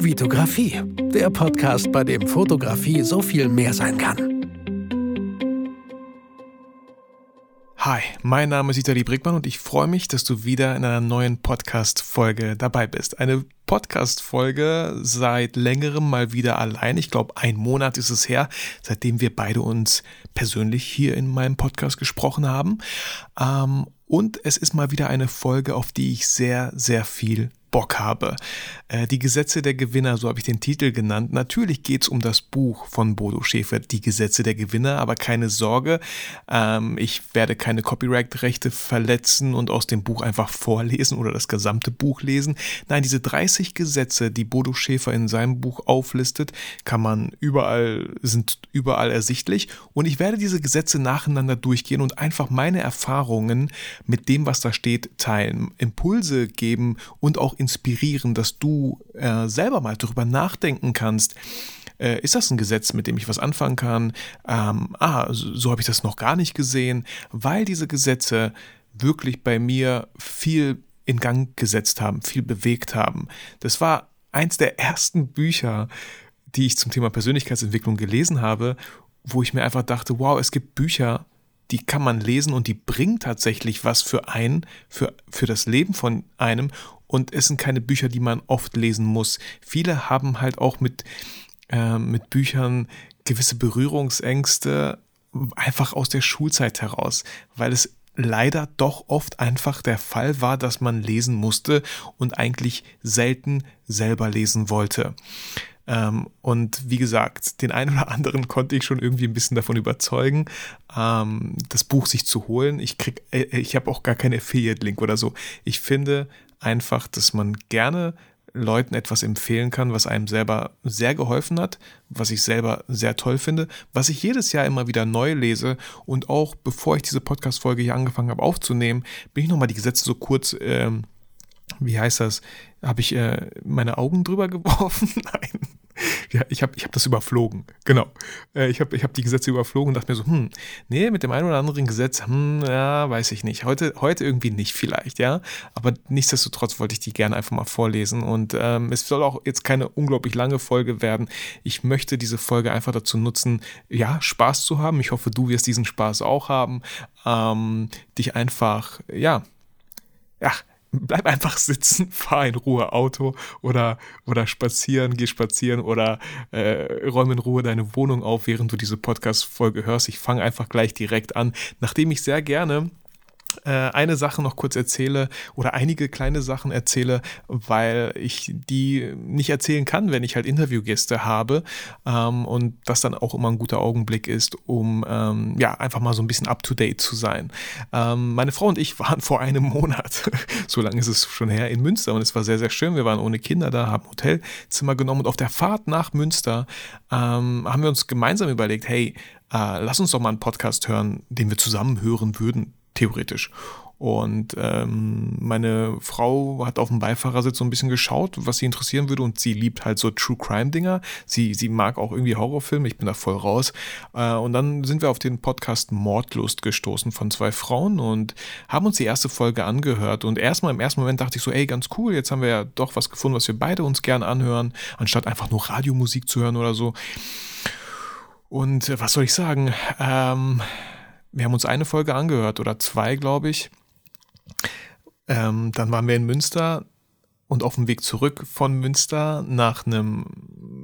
Vitografie, der Podcast, bei dem Fotografie so viel mehr sein kann. Hi, mein Name ist Vitali Brickmann und ich freue mich, dass du wieder in einer neuen Podcast-Folge dabei bist. Eine Podcast-Folge seit längerem mal wieder allein. Ich glaube, ein Monat ist es her, seitdem wir beide uns persönlich hier in meinem Podcast gesprochen haben. Ähm, und es ist mal wieder eine Folge, auf die ich sehr, sehr viel Bock habe. Äh, die Gesetze der Gewinner, so habe ich den Titel genannt. Natürlich geht es um das Buch von Bodo Schäfer, Die Gesetze der Gewinner, aber keine Sorge, ähm, ich werde keine Copyright-Rechte verletzen und aus dem Buch einfach vorlesen oder das gesamte Buch lesen. Nein, diese 30 Gesetze, die Bodo Schäfer in seinem Buch auflistet, kann man überall, sind überall ersichtlich und ich werde diese Gesetze nacheinander durchgehen und einfach meine Erfahrungen mit dem, was da steht, teilen, Impulse geben und auch inspirieren, dass du äh, selber mal darüber nachdenken kannst. Äh, ist das ein Gesetz, mit dem ich was anfangen kann? Ähm, ah, so, so habe ich das noch gar nicht gesehen, weil diese Gesetze wirklich bei mir viel in Gang gesetzt haben, viel bewegt haben. Das war eins der ersten Bücher, die ich zum Thema Persönlichkeitsentwicklung gelesen habe, wo ich mir einfach dachte, wow, es gibt Bücher, die kann man lesen und die bringen tatsächlich was für einen, für, für das Leben von einem und es sind keine Bücher, die man oft lesen muss. Viele haben halt auch mit, äh, mit Büchern gewisse Berührungsängste einfach aus der Schulzeit heraus, weil es leider doch oft einfach der Fall war, dass man lesen musste und eigentlich selten selber lesen wollte. Ähm, und wie gesagt, den einen oder anderen konnte ich schon irgendwie ein bisschen davon überzeugen, ähm, das Buch sich zu holen. Ich krieg, äh, ich habe auch gar keinen Affiliate-Link oder so. Ich finde, einfach, dass man gerne Leuten etwas empfehlen kann, was einem selber sehr geholfen hat, was ich selber sehr toll finde, was ich jedes Jahr immer wieder neu lese. Und auch bevor ich diese Podcast-Folge hier angefangen habe aufzunehmen, bin ich nochmal die Gesetze so kurz, ähm, wie heißt das, habe ich äh, meine Augen drüber geworfen? Nein ja, ich habe ich hab das überflogen. Genau. Äh, ich habe ich hab die Gesetze überflogen und dachte mir so, hm, nee, mit dem einen oder anderen Gesetz, hm, ja, weiß ich nicht. Heute, heute irgendwie nicht vielleicht, ja. Aber nichtsdestotrotz wollte ich die gerne einfach mal vorlesen. Und ähm, es soll auch jetzt keine unglaublich lange Folge werden. Ich möchte diese Folge einfach dazu nutzen, ja, Spaß zu haben. Ich hoffe, du wirst diesen Spaß auch haben. Ähm, dich einfach, ja, ja, bleib einfach sitzen, fahr in Ruhe Auto oder, oder spazieren, geh spazieren oder äh, räume in Ruhe deine Wohnung auf, während du diese Podcast-Folge hörst. Ich fange einfach gleich direkt an, nachdem ich sehr gerne eine Sache noch kurz erzähle oder einige kleine Sachen erzähle, weil ich die nicht erzählen kann, wenn ich halt Interviewgäste habe ähm, und das dann auch immer ein guter Augenblick ist, um ähm, ja einfach mal so ein bisschen up to date zu sein. Ähm, meine Frau und ich waren vor einem Monat, so lange ist es schon her, in Münster und es war sehr, sehr schön. Wir waren ohne Kinder da, haben Hotelzimmer genommen und auf der Fahrt nach Münster ähm, haben wir uns gemeinsam überlegt, hey, äh, lass uns doch mal einen Podcast hören, den wir zusammen hören würden theoretisch. Und ähm, meine Frau hat auf dem Beifahrersitz so ein bisschen geschaut, was sie interessieren würde. Und sie liebt halt so True Crime-Dinger. Sie, sie mag auch irgendwie Horrorfilme. Ich bin da voll raus. Äh, und dann sind wir auf den Podcast Mordlust gestoßen von zwei Frauen und haben uns die erste Folge angehört. Und erstmal im ersten Moment dachte ich so, ey, ganz cool, jetzt haben wir ja doch was gefunden, was wir beide uns gern anhören, anstatt einfach nur Radiomusik zu hören oder so. Und äh, was soll ich sagen? Ähm wir haben uns eine Folge angehört oder zwei, glaube ich. Ähm, dann waren wir in Münster und auf dem Weg zurück von Münster nach einem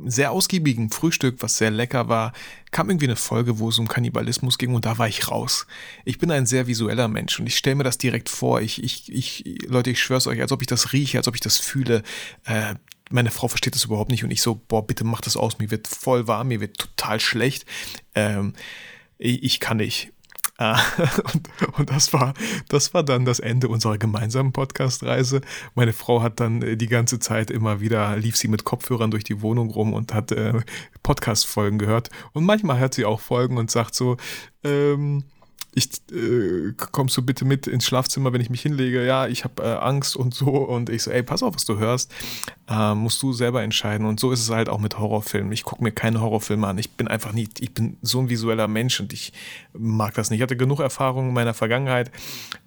sehr ausgiebigen Frühstück, was sehr lecker war, kam irgendwie eine Folge, wo es um Kannibalismus ging und da war ich raus. Ich bin ein sehr visueller Mensch und ich stelle mir das direkt vor. Ich, ich, ich, Leute, ich schwör's euch, als ob ich das rieche, als ob ich das fühle. Äh, meine Frau versteht das überhaupt nicht und ich so, boah, bitte mach das aus, mir wird voll warm, mir wird total schlecht. Ähm, ich kann nicht. Ah, und, und, das war, das war dann das Ende unserer gemeinsamen Podcast-Reise. Meine Frau hat dann äh, die ganze Zeit immer wieder, lief sie mit Kopfhörern durch die Wohnung rum und hat äh, Podcast-Folgen gehört. Und manchmal hört sie auch Folgen und sagt so, ähm, ich äh, kommst du bitte mit ins Schlafzimmer, wenn ich mich hinlege? Ja, ich habe äh, Angst und so. Und ich so, ey, pass auf, was du hörst. Äh, musst du selber entscheiden. Und so ist es halt auch mit Horrorfilmen. Ich gucke mir keine Horrorfilme an. Ich bin einfach nicht, ich bin so ein visueller Mensch und ich mag das nicht. Ich hatte genug Erfahrung in meiner Vergangenheit,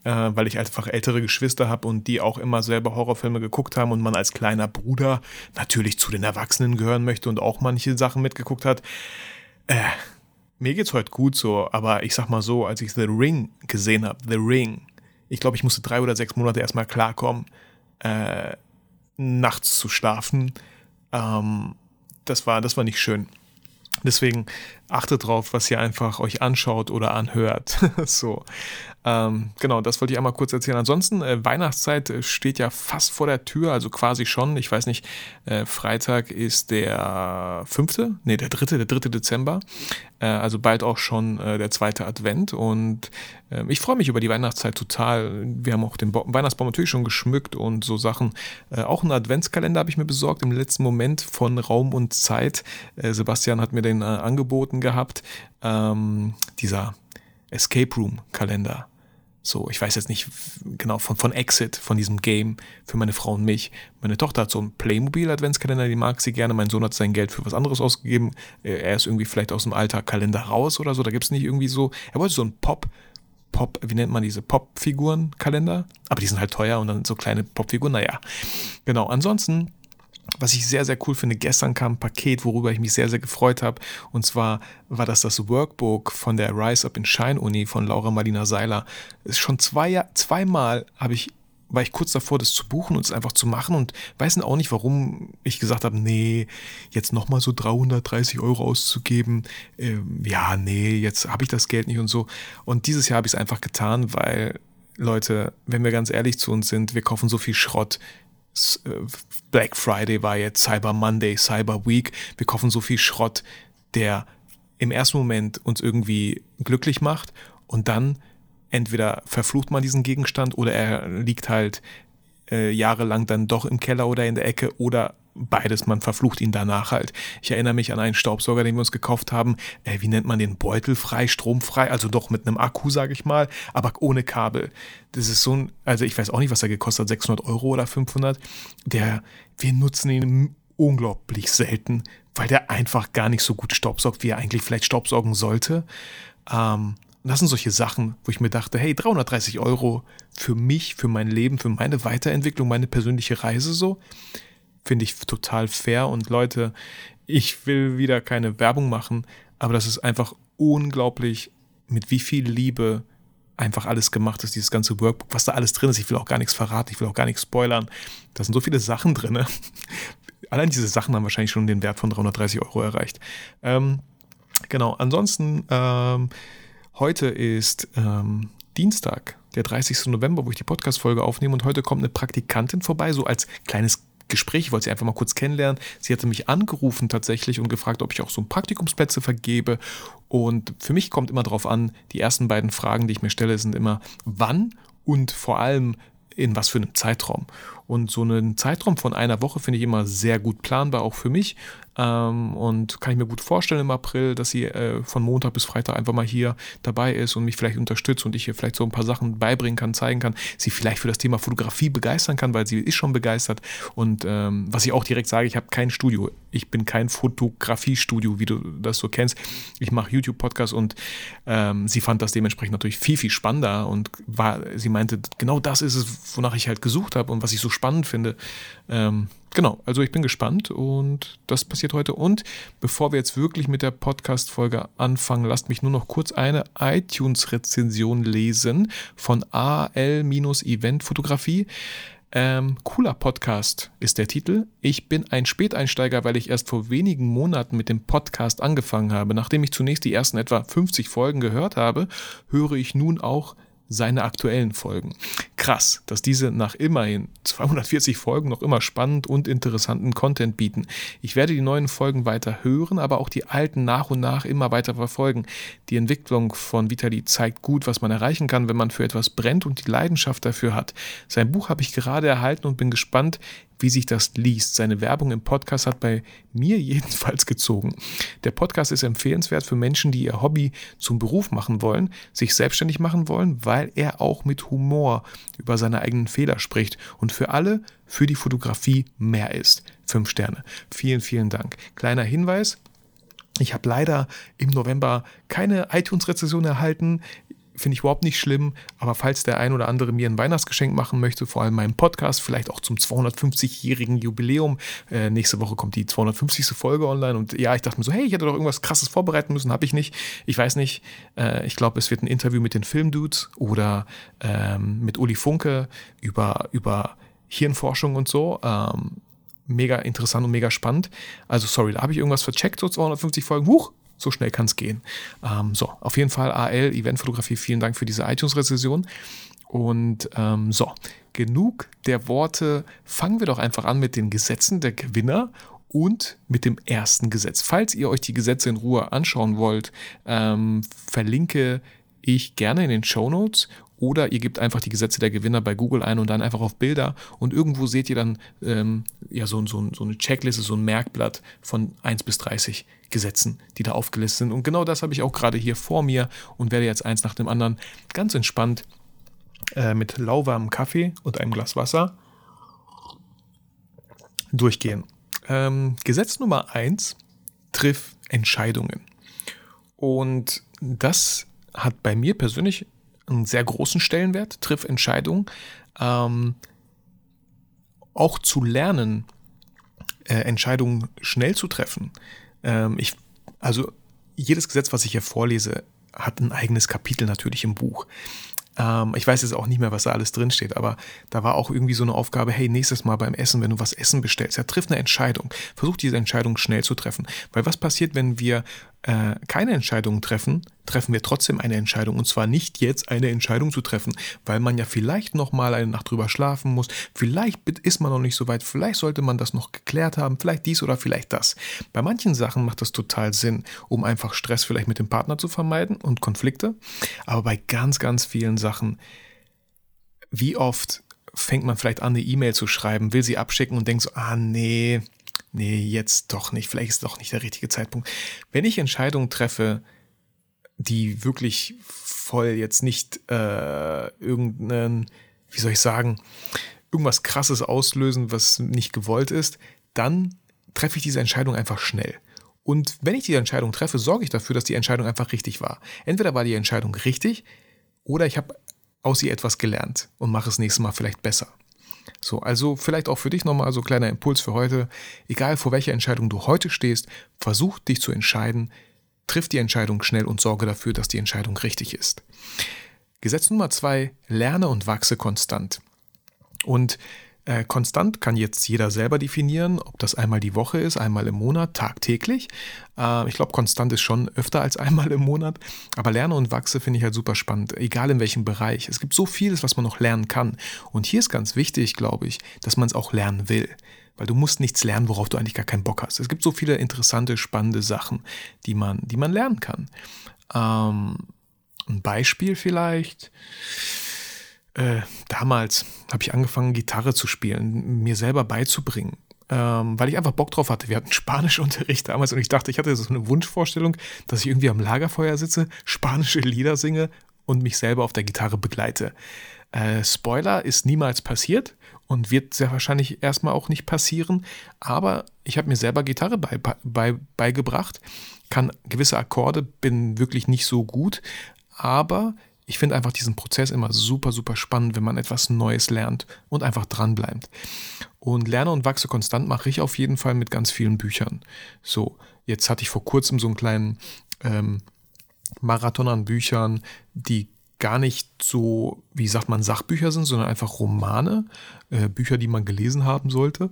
äh, weil ich einfach ältere Geschwister habe und die auch immer selber Horrorfilme geguckt haben und man als kleiner Bruder natürlich zu den Erwachsenen gehören möchte und auch manche Sachen mitgeguckt hat. Äh, mir geht's heute gut so, aber ich sag mal so, als ich The Ring gesehen habe, The Ring, ich glaube, ich musste drei oder sechs Monate erstmal klarkommen, äh, nachts zu schlafen. Ähm, das war, das war nicht schön. Deswegen achtet drauf, was ihr einfach euch anschaut oder anhört. so. Ähm, genau, das wollte ich einmal kurz erzählen. Ansonsten, äh, Weihnachtszeit äh, steht ja fast vor der Tür, also quasi schon. Ich weiß nicht, äh, Freitag ist der fünfte, nee, der dritte, der dritte Dezember. Äh, also bald auch schon äh, der zweite Advent. Und ähm, ich freue mich über die Weihnachtszeit total. Wir haben auch den Bo Weihnachtsbaum natürlich schon geschmückt und so Sachen. Äh, auch einen Adventskalender habe ich mir besorgt im letzten Moment von Raum und Zeit. Sebastian hat mir den angeboten gehabt. Ähm, dieser Escape Room Kalender. So, ich weiß jetzt nicht genau von, von Exit, von diesem Game für meine Frau und mich. Meine Tochter hat so einen Playmobil-Adventskalender, die mag sie gerne. Mein Sohn hat sein Geld für was anderes ausgegeben. Er ist irgendwie vielleicht aus dem alter Kalender raus oder so. Da gibt es nicht irgendwie so. Er wollte so einen Pop, Pop, wie nennt man diese Pop-Figuren-Kalender? Aber die sind halt teuer und dann so kleine Pop-Figuren. Naja, genau. Ansonsten was ich sehr, sehr cool finde, gestern kam ein Paket, worüber ich mich sehr, sehr gefreut habe. Und zwar war das das Workbook von der Rise Up in Shine Uni von Laura Marlina Seiler. Ist schon zwei, zweimal habe ich war ich kurz davor, das zu buchen und es einfach zu machen und weiß auch nicht, warum ich gesagt habe, nee, jetzt nochmal so 330 Euro auszugeben. Ähm, ja, nee, jetzt habe ich das Geld nicht und so. Und dieses Jahr habe ich es einfach getan, weil, Leute, wenn wir ganz ehrlich zu uns sind, wir kaufen so viel Schrott. Äh, Black Friday war jetzt, Cyber Monday, Cyber Week. Wir kaufen so viel Schrott, der im ersten Moment uns irgendwie glücklich macht und dann entweder verflucht man diesen Gegenstand oder er liegt halt äh, jahrelang dann doch im Keller oder in der Ecke oder beides, man verflucht ihn danach halt. Ich erinnere mich an einen Staubsauger, den wir uns gekauft haben. Äh, wie nennt man den? Beutelfrei, stromfrei, also doch mit einem Akku, sage ich mal, aber ohne Kabel. Das ist so ein, also ich weiß auch nicht, was er gekostet hat, 600 Euro oder 500. Der, wir nutzen ihn unglaublich selten, weil der einfach gar nicht so gut staubsaugt, wie er eigentlich vielleicht staubsaugen sollte. Ähm, das sind solche Sachen, wo ich mir dachte, hey, 330 Euro für mich, für mein Leben, für meine Weiterentwicklung, meine persönliche Reise so finde ich total fair. Und Leute, ich will wieder keine Werbung machen, aber das ist einfach unglaublich, mit wie viel Liebe einfach alles gemacht ist, dieses ganze Workbook, was da alles drin ist. Ich will auch gar nichts verraten, ich will auch gar nichts spoilern. Da sind so viele Sachen drin. Allein diese Sachen haben wahrscheinlich schon den Wert von 330 Euro erreicht. Ähm, genau, ansonsten, ähm, heute ist ähm, Dienstag, der 30. November, wo ich die Podcast-Folge aufnehme und heute kommt eine Praktikantin vorbei, so als kleines Gespräch, ich wollte sie einfach mal kurz kennenlernen. Sie hatte mich angerufen tatsächlich und gefragt, ob ich auch so Praktikumsplätze vergebe. Und für mich kommt immer darauf an, die ersten beiden Fragen, die ich mir stelle, sind immer, wann und vor allem in was für einem Zeitraum. Und so einen Zeitraum von einer Woche finde ich immer sehr gut planbar, auch für mich. Ähm, und kann ich mir gut vorstellen im April, dass sie äh, von Montag bis Freitag einfach mal hier dabei ist und mich vielleicht unterstützt und ich ihr vielleicht so ein paar Sachen beibringen kann, zeigen kann, sie vielleicht für das Thema Fotografie begeistern kann, weil sie ist schon begeistert. Und ähm, was ich auch direkt sage, ich habe kein Studio. Ich bin kein Fotografiestudio, wie du das so kennst. Ich mache YouTube-Podcasts und ähm, sie fand das dementsprechend natürlich viel, viel spannender und war, sie meinte, genau das ist es, wonach ich halt gesucht habe und was ich so spannend finde. Ähm, genau, also ich bin gespannt und das passiert heute. Und bevor wir jetzt wirklich mit der Podcast-Folge anfangen, lasst mich nur noch kurz eine iTunes-Rezension lesen von AL-Event-Fotografie. Ähm, cooler Podcast ist der Titel. Ich bin ein Späteinsteiger, weil ich erst vor wenigen Monaten mit dem Podcast angefangen habe. Nachdem ich zunächst die ersten etwa 50 Folgen gehört habe, höre ich nun auch seine aktuellen Folgen. krass, dass diese nach immerhin 240 Folgen noch immer spannend und interessanten Content bieten. Ich werde die neuen Folgen weiter hören, aber auch die alten nach und nach immer weiter verfolgen. Die Entwicklung von Vitali zeigt gut, was man erreichen kann, wenn man für etwas brennt und die Leidenschaft dafür hat. Sein Buch habe ich gerade erhalten und bin gespannt, wie sich das liest. Seine Werbung im Podcast hat bei mir jedenfalls gezogen. Der Podcast ist empfehlenswert für Menschen, die ihr Hobby zum Beruf machen wollen, sich selbstständig machen wollen, weil er auch mit Humor über seine eigenen Fehler spricht und für alle für die Fotografie mehr ist. Fünf Sterne. Vielen, vielen Dank. Kleiner Hinweis. Ich habe leider im November keine iTunes-Rezession erhalten finde ich überhaupt nicht schlimm, aber falls der ein oder andere mir ein Weihnachtsgeschenk machen möchte, vor allem meinem Podcast, vielleicht auch zum 250-jährigen Jubiläum, äh, nächste Woche kommt die 250. Folge online und ja, ich dachte mir so, hey, ich hätte doch irgendwas krasses vorbereiten müssen, habe ich nicht. Ich weiß nicht, äh, ich glaube, es wird ein Interview mit den Filmdudes oder ähm, mit Uli Funke über, über Hirnforschung und so. Ähm, mega interessant und mega spannend. Also sorry, da habe ich irgendwas vercheckt, so 250 Folgen. Huch, so schnell kann es gehen. Ähm, so, auf jeden Fall AL, Eventfotografie, vielen Dank für diese iTunes-Rezession. Und ähm, so, genug der Worte. Fangen wir doch einfach an mit den Gesetzen der Gewinner und mit dem ersten Gesetz. Falls ihr euch die Gesetze in Ruhe anschauen wollt, ähm, verlinke ich gerne in den Show Notes oder ihr gebt einfach die Gesetze der Gewinner bei Google ein und dann einfach auf Bilder und irgendwo seht ihr dann ähm, ja, so, so, so eine Checkliste, so ein Merkblatt von 1 bis 30 Gesetzen, die da aufgelistet sind. Und genau das habe ich auch gerade hier vor mir und werde jetzt eins nach dem anderen ganz entspannt äh, mit lauwarmem Kaffee und einem Glas Wasser durchgehen. Ähm, Gesetz Nummer 1, triff Entscheidungen. Und das hat bei mir persönlich einen sehr großen Stellenwert, triff Entscheidungen. Ähm, auch zu lernen, äh, Entscheidungen schnell zu treffen. Ähm, ich, also jedes Gesetz, was ich hier vorlese, hat ein eigenes Kapitel natürlich im Buch. Ähm, ich weiß jetzt auch nicht mehr, was da alles drinsteht, aber da war auch irgendwie so eine Aufgabe, hey, nächstes Mal beim Essen, wenn du was Essen bestellst, ja, triff eine Entscheidung. Versuch diese Entscheidung schnell zu treffen. Weil was passiert, wenn wir äh, keine Entscheidungen treffen, treffen wir trotzdem eine Entscheidung. Und zwar nicht jetzt eine Entscheidung zu treffen, weil man ja vielleicht noch mal eine Nacht drüber schlafen muss. Vielleicht ist man noch nicht so weit. Vielleicht sollte man das noch geklärt haben. Vielleicht dies oder vielleicht das. Bei manchen Sachen macht das total Sinn, um einfach Stress vielleicht mit dem Partner zu vermeiden und Konflikte. Aber bei ganz, ganz vielen Sachen, wie oft fängt man vielleicht an, eine E-Mail zu schreiben, will sie abschicken und denkt so, ah nee, nee, jetzt doch nicht, vielleicht ist doch nicht der richtige Zeitpunkt. Wenn ich Entscheidungen treffe, die wirklich voll jetzt nicht äh, irgendeinen, wie soll ich sagen, irgendwas Krasses auslösen, was nicht gewollt ist, dann treffe ich diese Entscheidung einfach schnell. Und wenn ich die Entscheidung treffe, sorge ich dafür, dass die Entscheidung einfach richtig war. Entweder war die Entscheidung richtig oder ich habe aus ihr etwas gelernt und mache es nächstes Mal vielleicht besser. So, also vielleicht auch für dich nochmal so kleiner Impuls für heute. Egal vor welcher Entscheidung du heute stehst, versuch dich zu entscheiden, triff die Entscheidung schnell und sorge dafür, dass die Entscheidung richtig ist. Gesetz Nummer zwei, lerne und wachse konstant. Und äh, konstant kann jetzt jeder selber definieren, ob das einmal die Woche ist, einmal im Monat, tagtäglich. Äh, ich glaube, konstant ist schon öfter als einmal im Monat. Aber lerne und wachse finde ich halt super spannend, egal in welchem Bereich. Es gibt so vieles, was man noch lernen kann. Und hier ist ganz wichtig, glaube ich, dass man es auch lernen will. Weil du musst nichts lernen, worauf du eigentlich gar keinen Bock hast. Es gibt so viele interessante, spannende Sachen, die man, die man lernen kann. Ähm, ein Beispiel vielleicht äh, damals habe ich angefangen, Gitarre zu spielen, mir selber beizubringen. Ähm, weil ich einfach Bock drauf hatte. Wir hatten Spanischunterricht damals und ich dachte, ich hatte so eine Wunschvorstellung, dass ich irgendwie am Lagerfeuer sitze, spanische Lieder singe und mich selber auf der Gitarre begleite. Äh, Spoiler ist niemals passiert und wird sehr wahrscheinlich erstmal auch nicht passieren, aber ich habe mir selber Gitarre bei, bei, beigebracht, kann gewisse Akkorde, bin wirklich nicht so gut, aber ich finde einfach diesen Prozess immer super, super spannend, wenn man etwas Neues lernt und einfach dran bleibt. Und Lerne und Wachse konstant mache ich auf jeden Fall mit ganz vielen Büchern. So, jetzt hatte ich vor kurzem so einen kleinen ähm, Marathon an Büchern, die gar nicht so, wie sagt man, Sachbücher sind, sondern einfach Romane, äh, Bücher, die man gelesen haben sollte.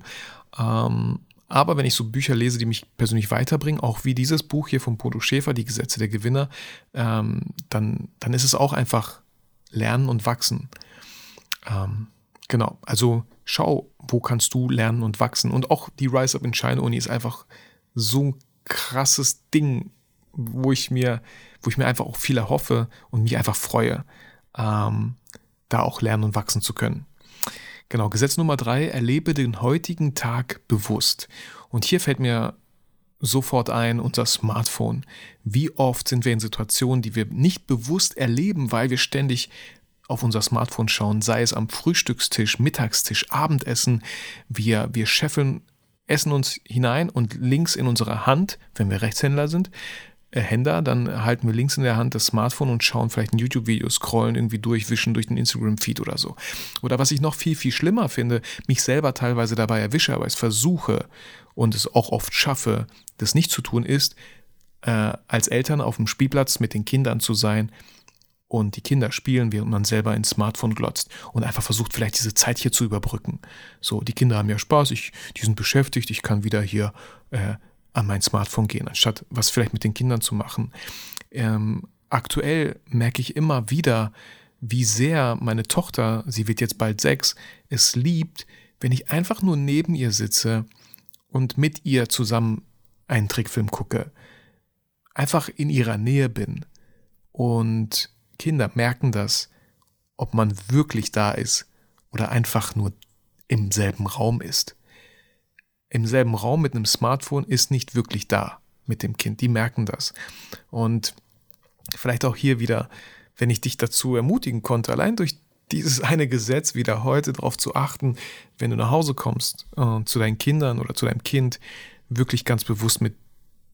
Ähm, aber wenn ich so Bücher lese, die mich persönlich weiterbringen, auch wie dieses Buch hier von Bodo Schäfer, Die Gesetze der Gewinner, ähm, dann, dann ist es auch einfach Lernen und Wachsen. Ähm, genau, also schau, wo kannst du lernen und wachsen. Und auch die Rise Up in China Uni ist einfach so ein krasses Ding, wo ich mir, wo ich mir einfach auch viel erhoffe und mich einfach freue, ähm, da auch lernen und wachsen zu können. Genau, Gesetz Nummer drei, erlebe den heutigen Tag bewusst. Und hier fällt mir sofort ein, unser Smartphone. Wie oft sind wir in Situationen, die wir nicht bewusst erleben, weil wir ständig auf unser Smartphone schauen, sei es am Frühstückstisch, Mittagstisch, Abendessen. Wir, wir scheffeln, essen uns hinein und links in unserer Hand, wenn wir Rechtshändler sind, äh, Händer, dann halten wir links in der Hand das Smartphone und schauen vielleicht ein YouTube-Video, scrollen irgendwie durch, wischen durch den Instagram-Feed oder so. Oder was ich noch viel, viel schlimmer finde, mich selber teilweise dabei erwische, aber es versuche und es auch oft schaffe, das nicht zu tun, ist, äh, als Eltern auf dem Spielplatz mit den Kindern zu sein und die Kinder spielen, während man selber ins Smartphone glotzt und einfach versucht, vielleicht diese Zeit hier zu überbrücken. So, die Kinder haben ja Spaß, ich, die sind beschäftigt, ich kann wieder hier äh, an mein Smartphone gehen, anstatt was vielleicht mit den Kindern zu machen. Ähm, aktuell merke ich immer wieder, wie sehr meine Tochter, sie wird jetzt bald sechs, es liebt, wenn ich einfach nur neben ihr sitze und mit ihr zusammen einen Trickfilm gucke. Einfach in ihrer Nähe bin. Und Kinder merken das, ob man wirklich da ist oder einfach nur im selben Raum ist im selben Raum mit einem Smartphone ist nicht wirklich da mit dem Kind. Die merken das. Und vielleicht auch hier wieder, wenn ich dich dazu ermutigen konnte, allein durch dieses eine Gesetz wieder heute darauf zu achten, wenn du nach Hause kommst äh, zu deinen Kindern oder zu deinem Kind, wirklich ganz bewusst mit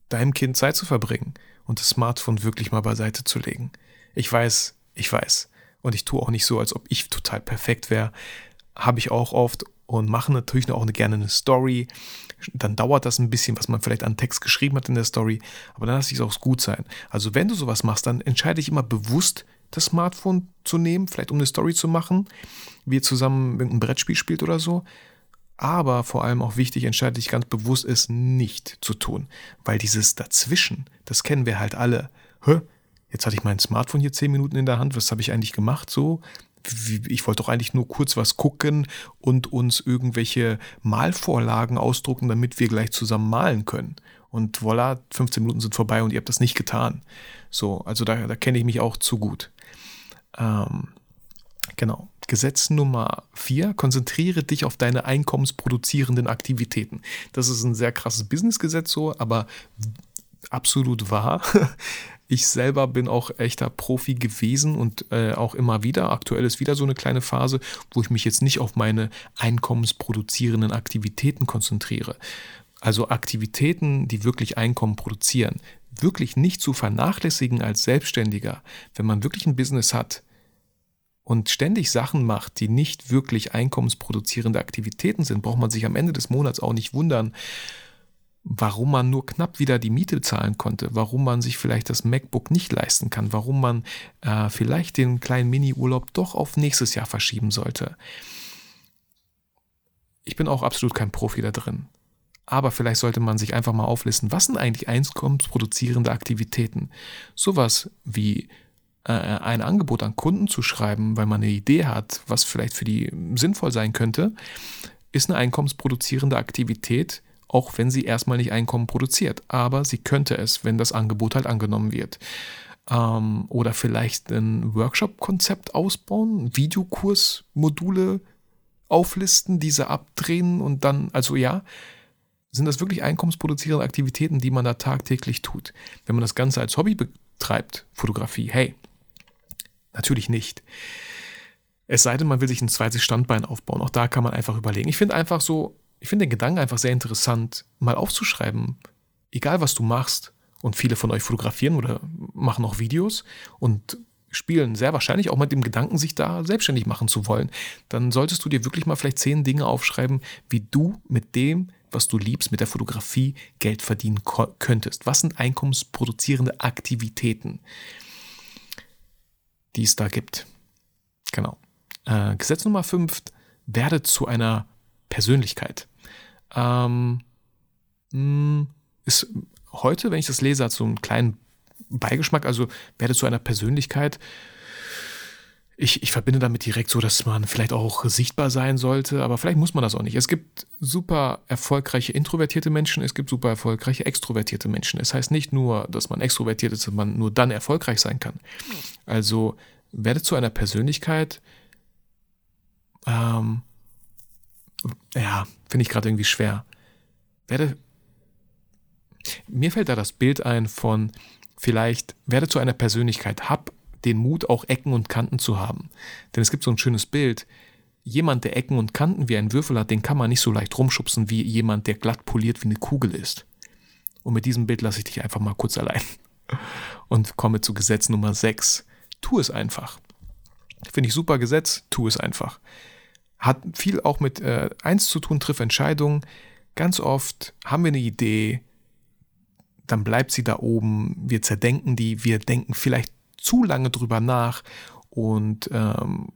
deinem Kind Zeit zu verbringen und das Smartphone wirklich mal beiseite zu legen. Ich weiß, ich weiß. Und ich tue auch nicht so, als ob ich total perfekt wäre. Habe ich auch oft und machen natürlich auch eine, gerne eine Story. Dann dauert das ein bisschen, was man vielleicht an Text geschrieben hat in der Story, aber dann lasse ich es auch gut sein. Also wenn du sowas machst, dann entscheide ich immer bewusst, das Smartphone zu nehmen, vielleicht um eine Story zu machen, wie ihr zusammen ein Brettspiel spielt oder so. Aber vor allem auch wichtig, entscheide ich ganz bewusst, es nicht zu tun. Weil dieses Dazwischen, das kennen wir halt alle. Hä? Jetzt hatte ich mein Smartphone hier zehn Minuten in der Hand, was habe ich eigentlich gemacht? So, ich wollte doch eigentlich nur kurz was gucken und uns irgendwelche Malvorlagen ausdrucken, damit wir gleich zusammen malen können. Und voilà, 15 Minuten sind vorbei und ihr habt das nicht getan. So, also da, da kenne ich mich auch zu gut. Ähm, genau. Gesetz Nummer 4, konzentriere dich auf deine einkommensproduzierenden Aktivitäten. Das ist ein sehr krasses Businessgesetz so, aber absolut wahr. Ich selber bin auch echter Profi gewesen und äh, auch immer wieder. Aktuell ist wieder so eine kleine Phase, wo ich mich jetzt nicht auf meine einkommensproduzierenden Aktivitäten konzentriere. Also Aktivitäten, die wirklich Einkommen produzieren, wirklich nicht zu vernachlässigen als Selbstständiger, wenn man wirklich ein Business hat und ständig Sachen macht, die nicht wirklich einkommensproduzierende Aktivitäten sind, braucht man sich am Ende des Monats auch nicht wundern, warum man nur knapp wieder die Miete zahlen konnte, warum man sich vielleicht das MacBook nicht leisten kann, warum man äh, vielleicht den kleinen Mini-Urlaub doch auf nächstes Jahr verschieben sollte. Ich bin auch absolut kein Profi da drin. Aber vielleicht sollte man sich einfach mal auflisten, was sind eigentlich einkommensproduzierende Aktivitäten? Sowas wie äh, ein Angebot an Kunden zu schreiben, weil man eine Idee hat, was vielleicht für die sinnvoll sein könnte, ist eine einkommensproduzierende Aktivität, auch wenn sie erstmal nicht Einkommen produziert. Aber sie könnte es, wenn das Angebot halt angenommen wird. Ähm, oder vielleicht ein Workshop-Konzept ausbauen, Videokurs-Module auflisten, diese abdrehen und dann, also ja, sind das wirklich einkommensproduzierende Aktivitäten, die man da tagtäglich tut. Wenn man das Ganze als Hobby betreibt, Fotografie, hey, natürlich nicht. Es sei denn, man will sich ein zweites Standbein aufbauen. Auch da kann man einfach überlegen. Ich finde einfach so, ich finde den Gedanken einfach sehr interessant, mal aufzuschreiben, egal was du machst, und viele von euch fotografieren oder machen auch Videos und spielen sehr wahrscheinlich auch mit dem Gedanken, sich da selbstständig machen zu wollen, dann solltest du dir wirklich mal vielleicht zehn Dinge aufschreiben, wie du mit dem, was du liebst, mit der Fotografie Geld verdienen könntest. Was sind einkommensproduzierende Aktivitäten, die es da gibt? Genau. Äh, Gesetz Nummer 5, werde zu einer Persönlichkeit ähm, hm, ist heute, wenn ich das lese, hat so einen kleinen Beigeschmack, also werde zu einer Persönlichkeit. ich, ich verbinde damit direkt so, dass man vielleicht auch sichtbar sein sollte, aber vielleicht muss man das auch nicht. Es gibt super erfolgreiche introvertierte Menschen, es gibt super erfolgreiche extrovertierte Menschen. Es heißt nicht nur, dass man extrovertiert ist und man nur dann erfolgreich sein kann. Also werde zu einer Persönlichkeit, ähm, ja, finde ich gerade irgendwie schwer. Werde, mir fällt da das Bild ein von, vielleicht werde zu einer Persönlichkeit, hab den Mut, auch Ecken und Kanten zu haben. Denn es gibt so ein schönes Bild. Jemand, der Ecken und Kanten wie ein Würfel hat, den kann man nicht so leicht rumschubsen wie jemand, der glatt poliert wie eine Kugel ist. Und mit diesem Bild lasse ich dich einfach mal kurz allein und komme zu Gesetz Nummer 6. Tu es einfach. Finde ich super Gesetz, tu es einfach. Hat viel auch mit äh, eins zu tun, triff Entscheidungen. Ganz oft haben wir eine Idee, dann bleibt sie da oben, wir zerdenken die, wir denken vielleicht zu lange drüber nach und ähm,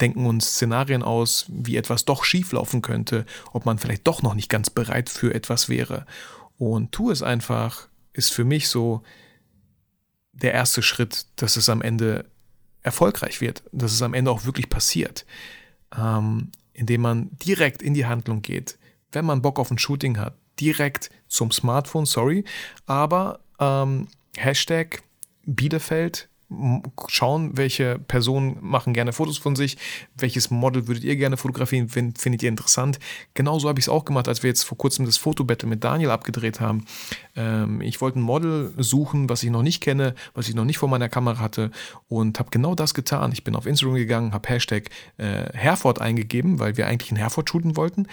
denken uns Szenarien aus, wie etwas doch schieflaufen könnte, ob man vielleicht doch noch nicht ganz bereit für etwas wäre. Und tu es einfach ist für mich so der erste Schritt, dass es am Ende erfolgreich wird, dass es am Ende auch wirklich passiert, ähm, indem man direkt in die Handlung geht, wenn man Bock auf ein Shooting hat, direkt zum Smartphone, sorry, aber ähm, Hashtag Bielefeld schauen, welche Personen machen gerne Fotos von sich, welches Model würdet ihr gerne fotografieren, find, findet ihr interessant. Genauso habe ich es auch gemacht, als wir jetzt vor kurzem das Fotobattle mit Daniel abgedreht haben. Ähm, ich wollte ein Model suchen, was ich noch nicht kenne, was ich noch nicht vor meiner Kamera hatte und habe genau das getan. Ich bin auf Instagram gegangen, habe Hashtag äh, Herford eingegeben, weil wir eigentlich in Herford shooten wollten,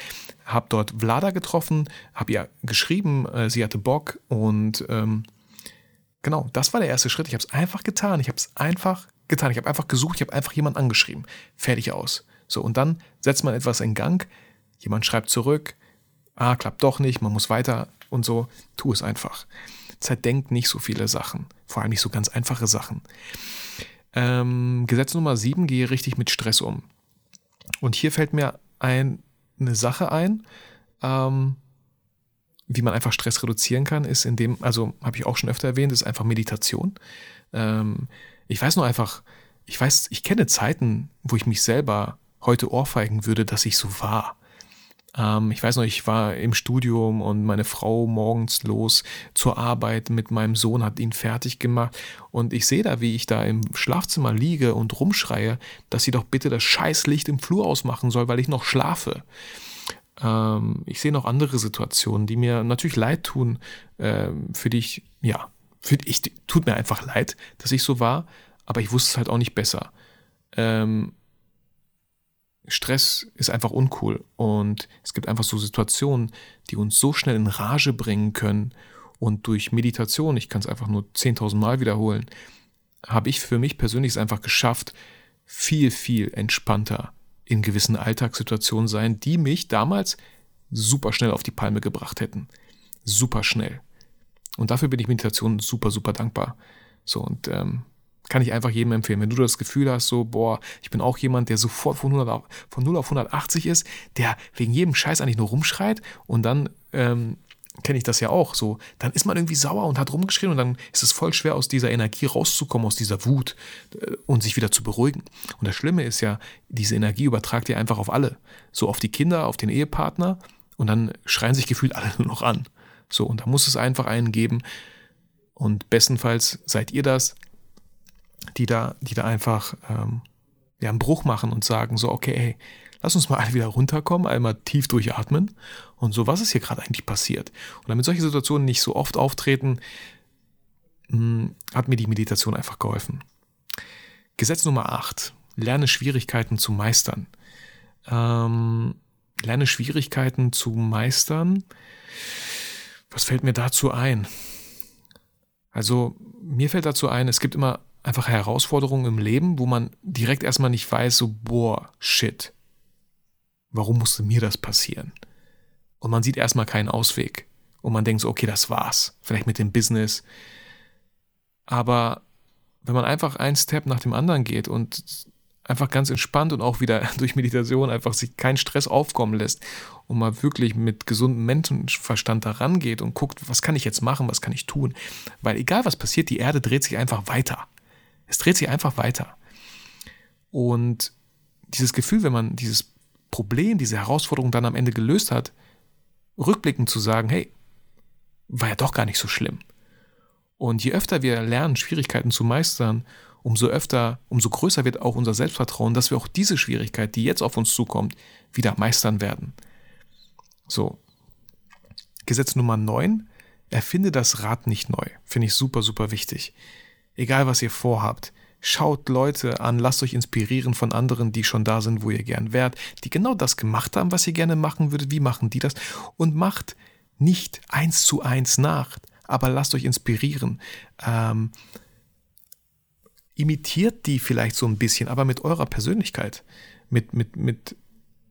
habe dort Vlada getroffen, habe ihr geschrieben, äh, sie hatte Bock und ähm, Genau, das war der erste Schritt. Ich habe es einfach getan. Ich habe es einfach getan. Ich habe einfach gesucht, ich habe einfach jemanden angeschrieben. Fertig aus. So, und dann setzt man etwas in Gang. Jemand schreibt zurück. Ah, klappt doch nicht, man muss weiter und so. Tu es einfach. Zerdenkt nicht so viele Sachen. Vor allem nicht so ganz einfache Sachen. Ähm, Gesetz Nummer 7, gehe richtig mit Stress um. Und hier fällt mir ein, eine Sache ein, ähm, wie man einfach Stress reduzieren kann, ist in dem, also habe ich auch schon öfter erwähnt, ist einfach Meditation. Ähm, ich weiß nur einfach, ich weiß, ich kenne Zeiten, wo ich mich selber heute ohrfeigen würde, dass ich so war. Ähm, ich weiß noch, ich war im Studium und meine Frau morgens los zur Arbeit mit meinem Sohn, hat ihn fertig gemacht und ich sehe da, wie ich da im Schlafzimmer liege und rumschreie, dass sie doch bitte das Scheißlicht im Flur ausmachen soll, weil ich noch schlafe. Ähm, ich sehe noch andere Situationen, die mir natürlich leid tun, äh, für die ich, ja, für ich, tut mir einfach leid, dass ich so war, aber ich wusste es halt auch nicht besser. Ähm, Stress ist einfach uncool und es gibt einfach so Situationen, die uns so schnell in Rage bringen können und durch Meditation, ich kann es einfach nur 10.000 Mal wiederholen, habe ich für mich persönlich es einfach geschafft, viel, viel entspannter in gewissen Alltagssituationen sein, die mich damals super schnell auf die Palme gebracht hätten. Super schnell. Und dafür bin ich Meditation super, super dankbar. So, und ähm, kann ich einfach jedem empfehlen. Wenn du das Gefühl hast, so, boah, ich bin auch jemand, der sofort von, 100 auf, von 0 auf 180 ist, der wegen jedem Scheiß eigentlich nur rumschreit und dann ähm, kenne ich das ja auch so, dann ist man irgendwie sauer und hat rumgeschrien und dann ist es voll schwer, aus dieser Energie rauszukommen, aus dieser Wut äh, und sich wieder zu beruhigen. Und das Schlimme ist ja, diese Energie übertragt ihr einfach auf alle. So auf die Kinder, auf den Ehepartner und dann schreien sich gefühlt alle nur noch an. So, und da muss es einfach einen geben. Und bestenfalls seid ihr das, die da, die da einfach ähm, ja, einen Bruch machen und sagen, so, okay, hey, lass uns mal alle wieder runterkommen, einmal tief durchatmen und so, was ist hier gerade eigentlich passiert? Und damit solche Situationen nicht so oft auftreten, hm, hat mir die Meditation einfach geholfen. Gesetz Nummer 8. Lerne Schwierigkeiten zu meistern. Ähm, lerne Schwierigkeiten zu meistern. Was fällt mir dazu ein? Also, mir fällt dazu ein, es gibt immer einfach Herausforderungen im Leben, wo man direkt erstmal nicht weiß, so, boah, shit. Warum musste mir das passieren? Und man sieht erstmal keinen Ausweg. Und man denkt so, okay, das war's. Vielleicht mit dem Business. Aber wenn man einfach einen Step nach dem anderen geht und einfach ganz entspannt und auch wieder durch Meditation einfach sich keinen Stress aufkommen lässt und mal wirklich mit gesundem Menschenverstand da rangeht und guckt, was kann ich jetzt machen, was kann ich tun. Weil egal was passiert, die Erde dreht sich einfach weiter. Es dreht sich einfach weiter. Und dieses Gefühl, wenn man dieses Problem, diese Herausforderung dann am Ende gelöst hat, rückblickend zu sagen, hey, war ja doch gar nicht so schlimm. Und je öfter wir lernen, Schwierigkeiten zu meistern, umso öfter, umso größer wird auch unser Selbstvertrauen, dass wir auch diese Schwierigkeit, die jetzt auf uns zukommt, wieder meistern werden. So. Gesetz Nummer 9. Erfinde das Rad nicht neu. Finde ich super, super wichtig. Egal, was ihr vorhabt. Schaut Leute an, lasst euch inspirieren von anderen, die schon da sind, wo ihr gern wärt, die genau das gemacht haben, was ihr gerne machen würdet. Wie machen die das? Und macht nicht eins zu eins nach, aber lasst euch inspirieren. Ähm, imitiert die vielleicht so ein bisschen, aber mit eurer Persönlichkeit, mit, mit, mit,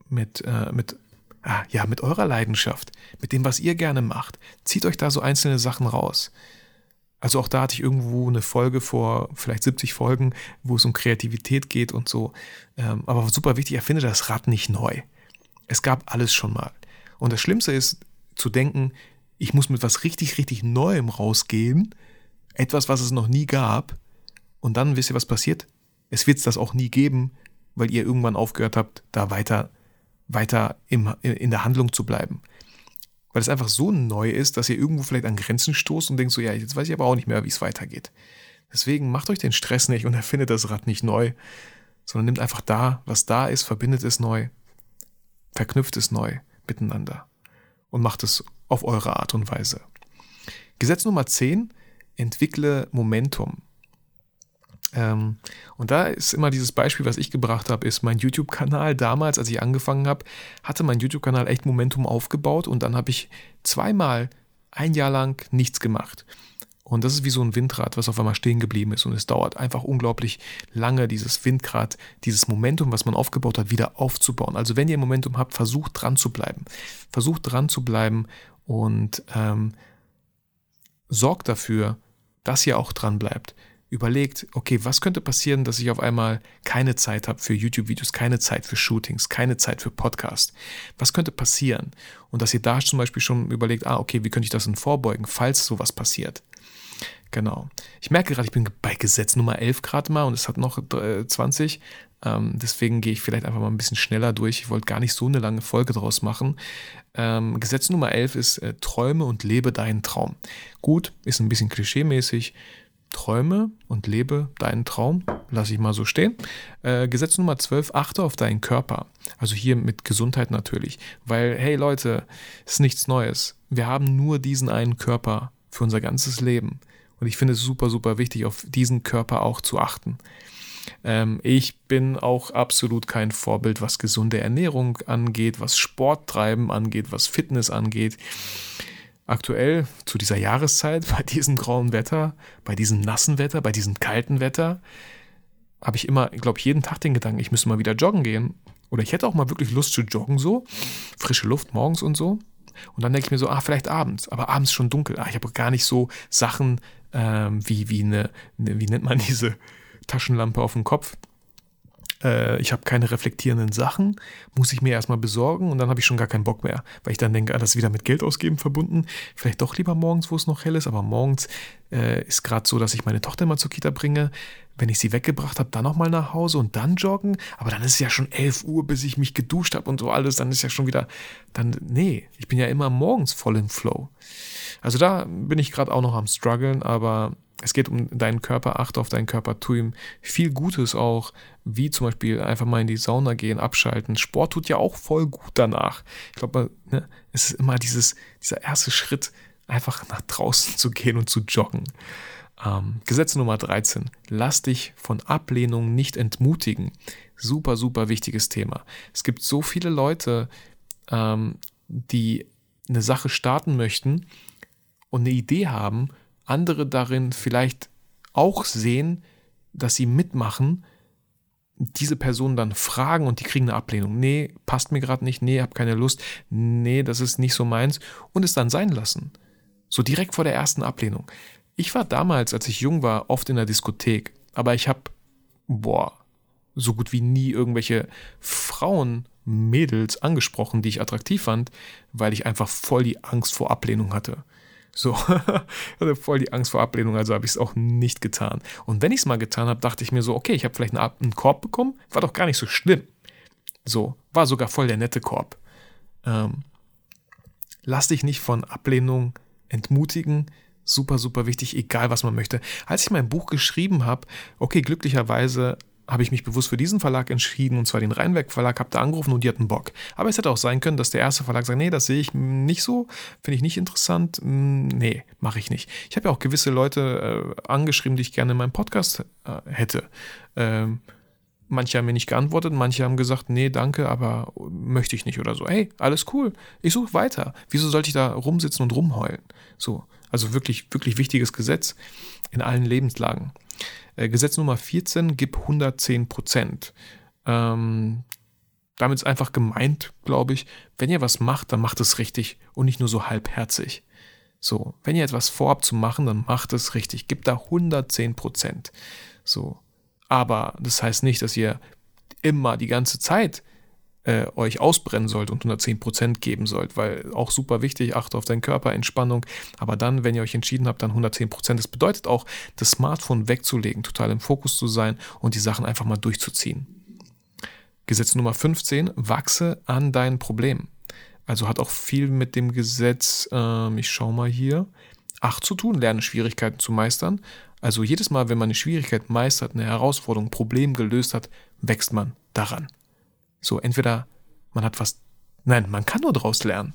mit, äh, mit, ah, ja, mit eurer Leidenschaft, mit dem, was ihr gerne macht. Zieht euch da so einzelne Sachen raus. Also auch da hatte ich irgendwo eine Folge vor vielleicht 70 Folgen, wo es um Kreativität geht und so. Ähm, aber super wichtig, erfinde das Rad nicht neu. Es gab alles schon mal. Und das Schlimmste ist zu denken, ich muss mit was richtig, richtig Neuem rausgehen. Etwas, was es noch nie gab. Und dann wisst ihr, was passiert? Es wird es das auch nie geben, weil ihr irgendwann aufgehört habt, da weiter, weiter im, in der Handlung zu bleiben weil es einfach so neu ist, dass ihr irgendwo vielleicht an Grenzen stoßt und denkt so, ja, jetzt weiß ich aber auch nicht mehr, wie es weitergeht. Deswegen macht euch den Stress nicht und erfindet das Rad nicht neu, sondern nimmt einfach da, was da ist, verbindet es neu, verknüpft es neu miteinander und macht es auf eure Art und Weise. Gesetz Nummer 10, entwickle Momentum. Ähm, und da ist immer dieses Beispiel, was ich gebracht habe, ist mein YouTube-Kanal. Damals, als ich angefangen habe, hatte mein YouTube-Kanal echt Momentum aufgebaut und dann habe ich zweimal ein Jahr lang nichts gemacht. Und das ist wie so ein Windrad, was auf einmal stehen geblieben ist. Und es dauert einfach unglaublich lange, dieses Windrad, dieses Momentum, was man aufgebaut hat, wieder aufzubauen. Also wenn ihr Momentum habt, versucht dran zu bleiben. Versucht dran zu bleiben und ähm, sorgt dafür, dass ihr auch dran bleibt überlegt, okay, was könnte passieren, dass ich auf einmal keine Zeit habe für YouTube-Videos, keine Zeit für Shootings, keine Zeit für Podcasts. Was könnte passieren? Und dass ihr da zum Beispiel schon überlegt, ah, okay, wie könnte ich das denn vorbeugen, falls sowas passiert? Genau. Ich merke gerade, ich bin bei Gesetz Nummer 11 gerade mal und es hat noch 20. Ähm, deswegen gehe ich vielleicht einfach mal ein bisschen schneller durch. Ich wollte gar nicht so eine lange Folge draus machen. Ähm, Gesetz Nummer 11 ist äh, Träume und lebe deinen Traum. Gut, ist ein bisschen klischeemäßig träume und lebe deinen Traum, lasse ich mal so stehen. Äh, Gesetz Nummer 12, achte auf deinen Körper. Also hier mit Gesundheit natürlich. Weil, hey Leute, ist nichts Neues. Wir haben nur diesen einen Körper für unser ganzes Leben. Und ich finde es super, super wichtig, auf diesen Körper auch zu achten. Ähm, ich bin auch absolut kein Vorbild, was gesunde Ernährung angeht, was Sporttreiben angeht, was Fitness angeht aktuell zu dieser Jahreszeit, bei diesem grauen Wetter, bei diesem nassen Wetter, bei diesem kalten Wetter, habe ich immer, glaube ich, jeden Tag den Gedanken, ich müsste mal wieder joggen gehen. Oder ich hätte auch mal wirklich Lust zu joggen so. Frische Luft morgens und so. Und dann denke ich mir so, ah, vielleicht abends, aber abends schon dunkel. Ah, ich habe gar nicht so Sachen ähm, wie, wie eine, eine, wie nennt man diese Taschenlampe auf dem Kopf äh, ich habe keine reflektierenden Sachen, muss ich mir erstmal besorgen und dann habe ich schon gar keinen Bock mehr, weil ich dann denke, ah, das ist wieder mit Geld ausgeben verbunden. Vielleicht doch lieber morgens, wo es noch hell ist, aber morgens äh, ist gerade so, dass ich meine Tochter mal zur Kita bringe. Wenn ich sie weggebracht habe, dann nochmal nach Hause und dann joggen. Aber dann ist es ja schon 11 Uhr, bis ich mich geduscht habe und so alles. Dann ist ja schon wieder, dann, nee, ich bin ja immer morgens voll im Flow. Also da bin ich gerade auch noch am struggeln, aber es geht um deinen Körper, achte auf deinen Körper, tu ihm viel Gutes auch, wie zum Beispiel einfach mal in die Sauna gehen, abschalten. Sport tut ja auch voll gut danach. Ich glaube, ne, es ist immer dieses, dieser erste Schritt, einfach nach draußen zu gehen und zu joggen. Ähm, Gesetz Nummer 13. Lass dich von Ablehnung nicht entmutigen. Super, super wichtiges Thema. Es gibt so viele Leute, ähm, die eine Sache starten möchten und eine Idee haben andere darin vielleicht auch sehen, dass sie mitmachen, diese Person dann fragen und die kriegen eine Ablehnung. Nee, passt mir gerade nicht, nee, hab keine Lust, nee, das ist nicht so meins und es dann sein lassen. So direkt vor der ersten Ablehnung. Ich war damals, als ich jung war, oft in der Diskothek, aber ich habe, boah, so gut wie nie irgendwelche Frauen, Mädels angesprochen, die ich attraktiv fand, weil ich einfach voll die Angst vor Ablehnung hatte. So, hatte voll die Angst vor Ablehnung, also habe ich es auch nicht getan. Und wenn ich es mal getan habe, dachte ich mir so, okay, ich habe vielleicht einen, einen, Korb bekommen, war doch gar nicht so schlimm. So, war sogar voll der nette Korb. Ähm, lass dich nicht von Ablehnung entmutigen. Super, super wichtig, egal was man möchte. Als ich mein Buch geschrieben habe, okay, glücklicherweise habe ich mich bewusst für diesen Verlag entschieden, und zwar den Rheinwerk Verlag, habe da angerufen und die hatten Bock. Aber es hätte auch sein können, dass der erste Verlag sagt, nee, das sehe ich nicht so, finde ich nicht interessant, hm, nee, mache ich nicht. Ich habe ja auch gewisse Leute äh, angeschrieben, die ich gerne in meinem Podcast äh, hätte. Ähm, manche haben mir nicht geantwortet, manche haben gesagt, nee, danke, aber möchte ich nicht oder so. Hey, alles cool, ich suche weiter. Wieso sollte ich da rumsitzen und rumheulen? So, also wirklich, wirklich wichtiges Gesetz in allen Lebenslagen. Äh, Gesetz Nummer 14, gib 110 Prozent. Ähm, damit ist einfach gemeint, glaube ich, wenn ihr was macht, dann macht es richtig und nicht nur so halbherzig. So, wenn ihr etwas vorhabt zu machen, dann macht es richtig. Gebt da 110 Prozent. So. Aber das heißt nicht, dass ihr immer die ganze Zeit äh, euch ausbrennen sollt und 110% geben sollt, weil auch super wichtig, achte auf deinen Körper, Entspannung, aber dann, wenn ihr euch entschieden habt, dann 110%. Das bedeutet auch, das Smartphone wegzulegen, total im Fokus zu sein und die Sachen einfach mal durchzuziehen. Gesetz Nummer 15, wachse an deinen Problemen. Also hat auch viel mit dem Gesetz, ähm, ich schau mal hier, 8 zu tun, lerne Schwierigkeiten zu meistern. Also jedes Mal, wenn man eine Schwierigkeit meistert, eine Herausforderung, ein Problem gelöst hat, wächst man daran. So, entweder man hat was, nein, man kann nur daraus lernen.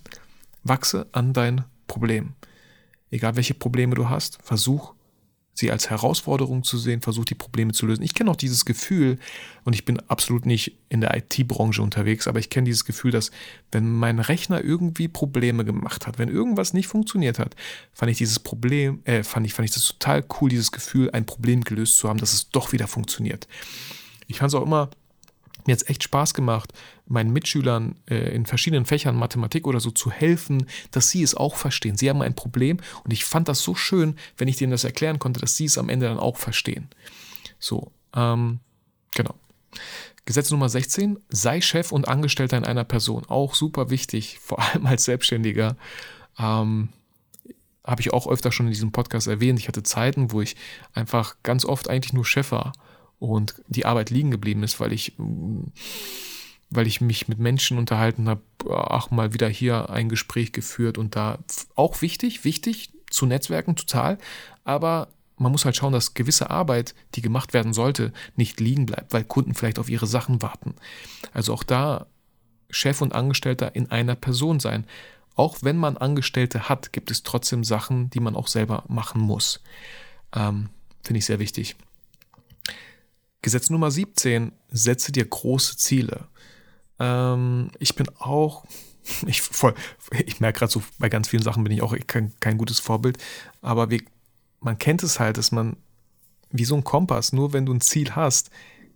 Wachse an dein Problem. Egal welche Probleme du hast, versuch sie als Herausforderung zu sehen, versuch die Probleme zu lösen. Ich kenne auch dieses Gefühl, und ich bin absolut nicht in der IT-Branche unterwegs, aber ich kenne dieses Gefühl, dass wenn mein Rechner irgendwie Probleme gemacht hat, wenn irgendwas nicht funktioniert hat, fand ich dieses Problem, äh, fand ich, fand ich das total cool, dieses Gefühl, ein Problem gelöst zu haben, dass es doch wieder funktioniert. Ich fand es auch immer mir es echt Spaß gemacht, meinen Mitschülern äh, in verschiedenen Fächern Mathematik oder so zu helfen, dass sie es auch verstehen. Sie haben ein Problem und ich fand das so schön, wenn ich denen das erklären konnte, dass sie es am Ende dann auch verstehen. So, ähm, genau. Gesetz Nummer 16, sei Chef und Angestellter in einer Person. Auch super wichtig, vor allem als Selbstständiger. Ähm, habe ich auch öfter schon in diesem Podcast erwähnt. Ich hatte Zeiten, wo ich einfach ganz oft eigentlich nur Chef war und die Arbeit liegen geblieben ist, weil ich, weil ich mich mit Menschen unterhalten habe, ach mal wieder hier ein Gespräch geführt und da auch wichtig, wichtig zu Netzwerken total, aber man muss halt schauen, dass gewisse Arbeit, die gemacht werden sollte, nicht liegen bleibt, weil Kunden vielleicht auf ihre Sachen warten. Also auch da Chef und Angestellter in einer Person sein. Auch wenn man Angestellte hat, gibt es trotzdem Sachen, die man auch selber machen muss. Ähm, Finde ich sehr wichtig. Gesetz Nummer 17, setze dir große Ziele. Ähm, ich bin auch, ich, ich merke gerade so, bei ganz vielen Sachen bin ich auch kein, kein gutes Vorbild, aber wir, man kennt es halt, dass man wie so ein Kompass, nur wenn du ein Ziel hast,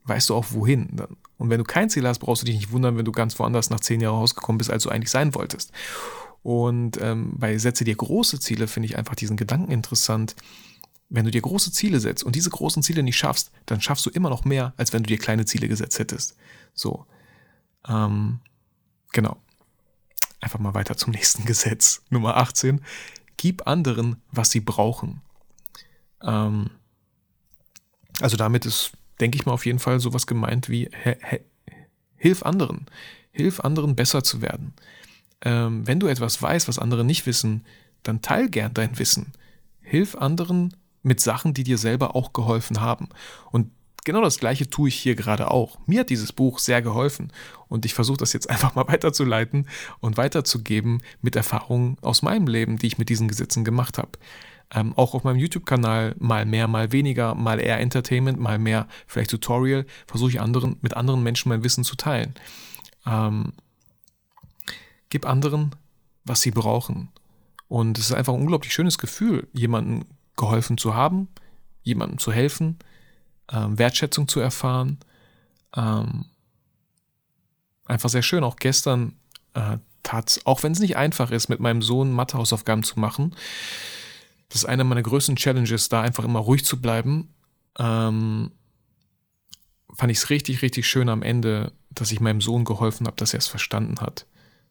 weißt du auch wohin. Und wenn du kein Ziel hast, brauchst du dich nicht wundern, wenn du ganz woanders nach zehn Jahren rausgekommen bist, als du eigentlich sein wolltest. Und ähm, bei Setze dir große Ziele finde ich einfach diesen Gedanken interessant, wenn du dir große Ziele setzt und diese großen Ziele nicht schaffst, dann schaffst du immer noch mehr, als wenn du dir kleine Ziele gesetzt hättest. So. Ähm, genau. Einfach mal weiter zum nächsten Gesetz. Nummer 18. Gib anderen, was sie brauchen. Ähm, also damit ist, denke ich mal, auf jeden Fall sowas gemeint wie Hilf anderen. Hilf anderen besser zu werden. Ähm, wenn du etwas weißt, was andere nicht wissen, dann teil gern dein Wissen. Hilf anderen mit Sachen, die dir selber auch geholfen haben. Und genau das gleiche tue ich hier gerade auch. Mir hat dieses Buch sehr geholfen und ich versuche das jetzt einfach mal weiterzuleiten und weiterzugeben mit Erfahrungen aus meinem Leben, die ich mit diesen Gesetzen gemacht habe. Ähm, auch auf meinem YouTube-Kanal mal mehr, mal weniger, mal eher Entertainment, mal mehr vielleicht Tutorial, versuche ich anderen, mit anderen Menschen mein Wissen zu teilen. Ähm, gib anderen, was sie brauchen. Und es ist einfach ein unglaublich schönes Gefühl, jemanden geholfen zu haben, jemandem zu helfen, ähm, Wertschätzung zu erfahren. Ähm, einfach sehr schön. Auch gestern äh, tat auch wenn es nicht einfach ist, mit meinem Sohn Mathehausaufgaben zu machen. Das ist eine meiner größten Challenges, da einfach immer ruhig zu bleiben. Ähm, fand ich es richtig, richtig schön am Ende, dass ich meinem Sohn geholfen habe, dass er es verstanden hat.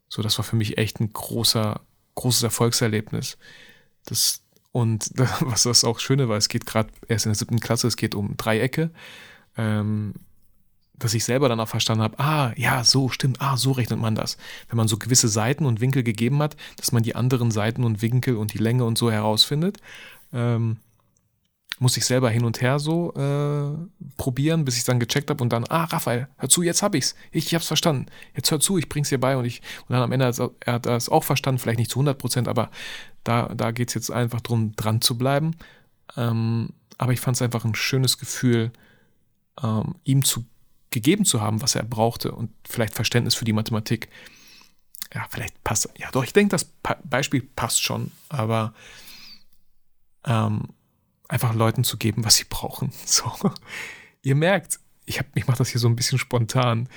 So, das war für mich echt ein großer, großes Erfolgserlebnis Das, und was das auch Schöne war, es geht gerade erst in der siebten Klasse, es geht um Dreiecke. Ähm, dass ich selber dann auch verstanden habe, ah, ja, so stimmt, ah, so rechnet man das. Wenn man so gewisse Seiten und Winkel gegeben hat, dass man die anderen Seiten und Winkel und die Länge und so herausfindet. Ähm, muss ich selber hin und her so äh, probieren, bis ich dann gecheckt habe und dann, ah, Raphael, hör zu, jetzt hab ich's. Ich, hab's verstanden. Jetzt hör zu, ich bring's dir bei und ich, und dann am Ende hat er das auch verstanden, vielleicht nicht zu 100 Prozent, aber da, da geht's jetzt einfach drum, dran zu bleiben. Ähm, aber ich fand es einfach ein schönes Gefühl, ähm, ihm zu gegeben zu haben, was er brauchte und vielleicht Verständnis für die Mathematik. Ja, vielleicht passt, ja doch, ich denke, das Beispiel passt schon, aber ähm, einfach Leuten zu geben, was sie brauchen. So. Ihr merkt, ich, ich mache das hier so ein bisschen spontan.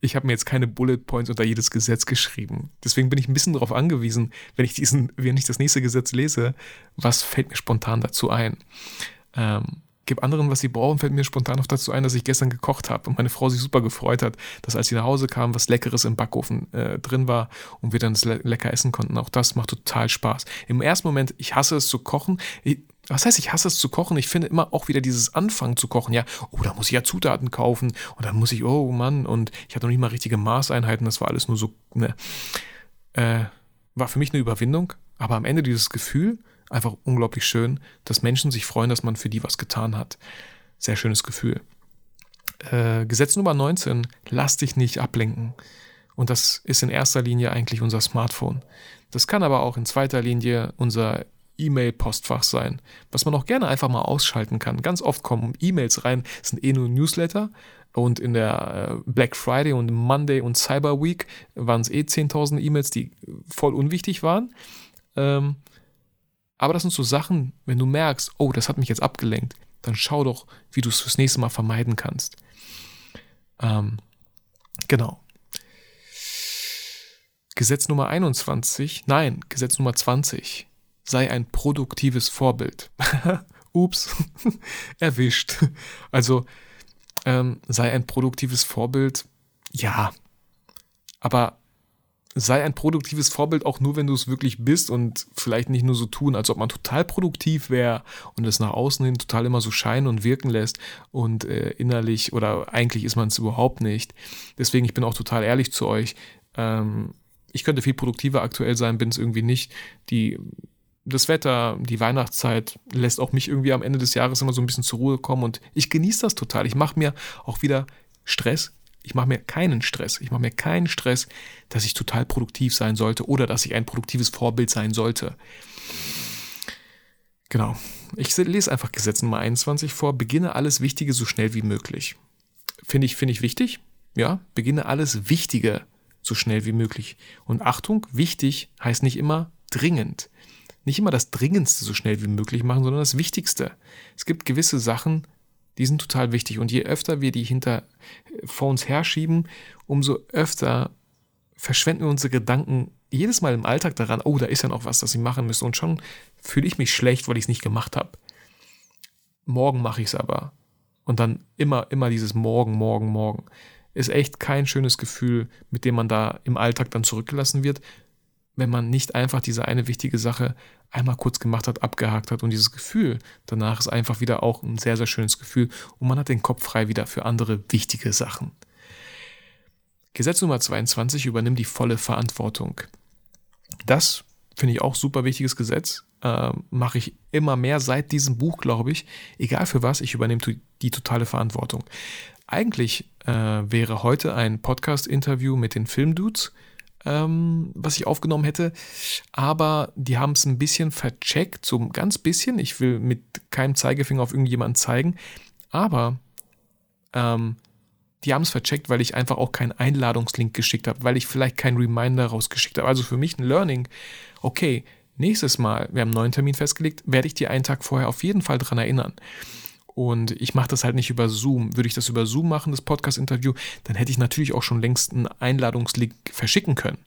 Ich habe mir jetzt keine Bullet Points unter jedes Gesetz geschrieben. Deswegen bin ich ein bisschen darauf angewiesen, wenn ich diesen, wenn ich das nächste Gesetz lese, was fällt mir spontan dazu ein. Ähm, gebe anderen, was sie brauchen, fällt mir spontan noch dazu ein, dass ich gestern gekocht habe und meine Frau sich super gefreut hat, dass als sie nach Hause kam, was Leckeres im Backofen äh, drin war und wir dann das le lecker essen konnten. Auch das macht total Spaß. Im ersten Moment, ich hasse es zu kochen. Ich, was heißt, ich hasse es zu kochen? Ich finde immer auch wieder dieses Anfangen zu kochen. Ja, oh, da muss ich ja Zutaten kaufen und dann muss ich, oh Mann, und ich hatte noch nicht mal richtige Maßeinheiten. Das war alles nur so, ne. Äh, war für mich eine Überwindung, aber am Ende dieses Gefühl, einfach unglaublich schön, dass Menschen sich freuen, dass man für die was getan hat. Sehr schönes Gefühl. Äh, Gesetz Nummer 19, lass dich nicht ablenken. Und das ist in erster Linie eigentlich unser Smartphone. Das kann aber auch in zweiter Linie unser E-Mail-Postfach sein, was man auch gerne einfach mal ausschalten kann. Ganz oft kommen E-Mails rein, sind eh nur Newsletter und in der äh, Black Friday und Monday und Cyber Week waren es eh 10.000 E-Mails, die voll unwichtig waren. Ähm, aber das sind so Sachen, wenn du merkst, oh, das hat mich jetzt abgelenkt, dann schau doch, wie du es fürs nächste Mal vermeiden kannst. Ähm, genau. Gesetz Nummer 21, nein, Gesetz Nummer 20. Sei ein produktives Vorbild. Ups, erwischt. Also ähm, sei ein produktives Vorbild, ja. Aber sei ein produktives Vorbild auch nur, wenn du es wirklich bist und vielleicht nicht nur so tun, als ob man total produktiv wäre und es nach außen hin total immer so scheinen und wirken lässt und äh, innerlich oder eigentlich ist man es überhaupt nicht. Deswegen, ich bin auch total ehrlich zu euch. Ähm, ich könnte viel produktiver aktuell sein, bin es irgendwie nicht. Die das Wetter, die Weihnachtszeit lässt auch mich irgendwie am Ende des Jahres immer so ein bisschen zur Ruhe kommen und ich genieße das total. Ich mache mir auch wieder Stress ich mache mir keinen Stress. Ich mache mir keinen Stress, dass ich total produktiv sein sollte oder dass ich ein produktives Vorbild sein sollte. Genau. Ich lese einfach Gesetz Nummer 21 vor. Beginne alles Wichtige so schnell wie möglich. Finde ich, finde ich wichtig. Ja, beginne alles Wichtige so schnell wie möglich. Und Achtung, wichtig heißt nicht immer dringend. Nicht immer das Dringendste so schnell wie möglich machen, sondern das Wichtigste. Es gibt gewisse Sachen, die sind total wichtig. Und je öfter wir die hinter vor uns herschieben, umso öfter verschwenden wir unsere Gedanken jedes Mal im Alltag daran, oh, da ist ja noch was, das ich machen müsste. Und schon fühle ich mich schlecht, weil ich es nicht gemacht habe. Morgen mache ich es aber. Und dann immer, immer dieses Morgen, Morgen, Morgen. Ist echt kein schönes Gefühl, mit dem man da im Alltag dann zurückgelassen wird, wenn man nicht einfach diese eine wichtige Sache einmal kurz gemacht hat, abgehakt hat und dieses Gefühl danach ist einfach wieder auch ein sehr, sehr schönes Gefühl und man hat den Kopf frei wieder für andere wichtige Sachen. Gesetz Nummer 22 übernimmt die volle Verantwortung. Das finde ich auch super wichtiges Gesetz. Äh, Mache ich immer mehr seit diesem Buch, glaube ich. Egal für was, ich übernehme die totale Verantwortung. Eigentlich äh, wäre heute ein Podcast-Interview mit den Filmdudes ähm, was ich aufgenommen hätte. Aber die haben es ein bisschen vercheckt, so ein ganz bisschen. Ich will mit keinem Zeigefinger auf irgendjemanden zeigen. Aber ähm, die haben es vercheckt, weil ich einfach auch keinen Einladungslink geschickt habe, weil ich vielleicht keinen Reminder rausgeschickt habe. Also für mich ein Learning. Okay, nächstes Mal, wir haben einen neuen Termin festgelegt, werde ich dir einen Tag vorher auf jeden Fall dran erinnern und ich mache das halt nicht über Zoom. Würde ich das über Zoom machen, das Podcast-Interview, dann hätte ich natürlich auch schon längst einen Einladungslink verschicken können.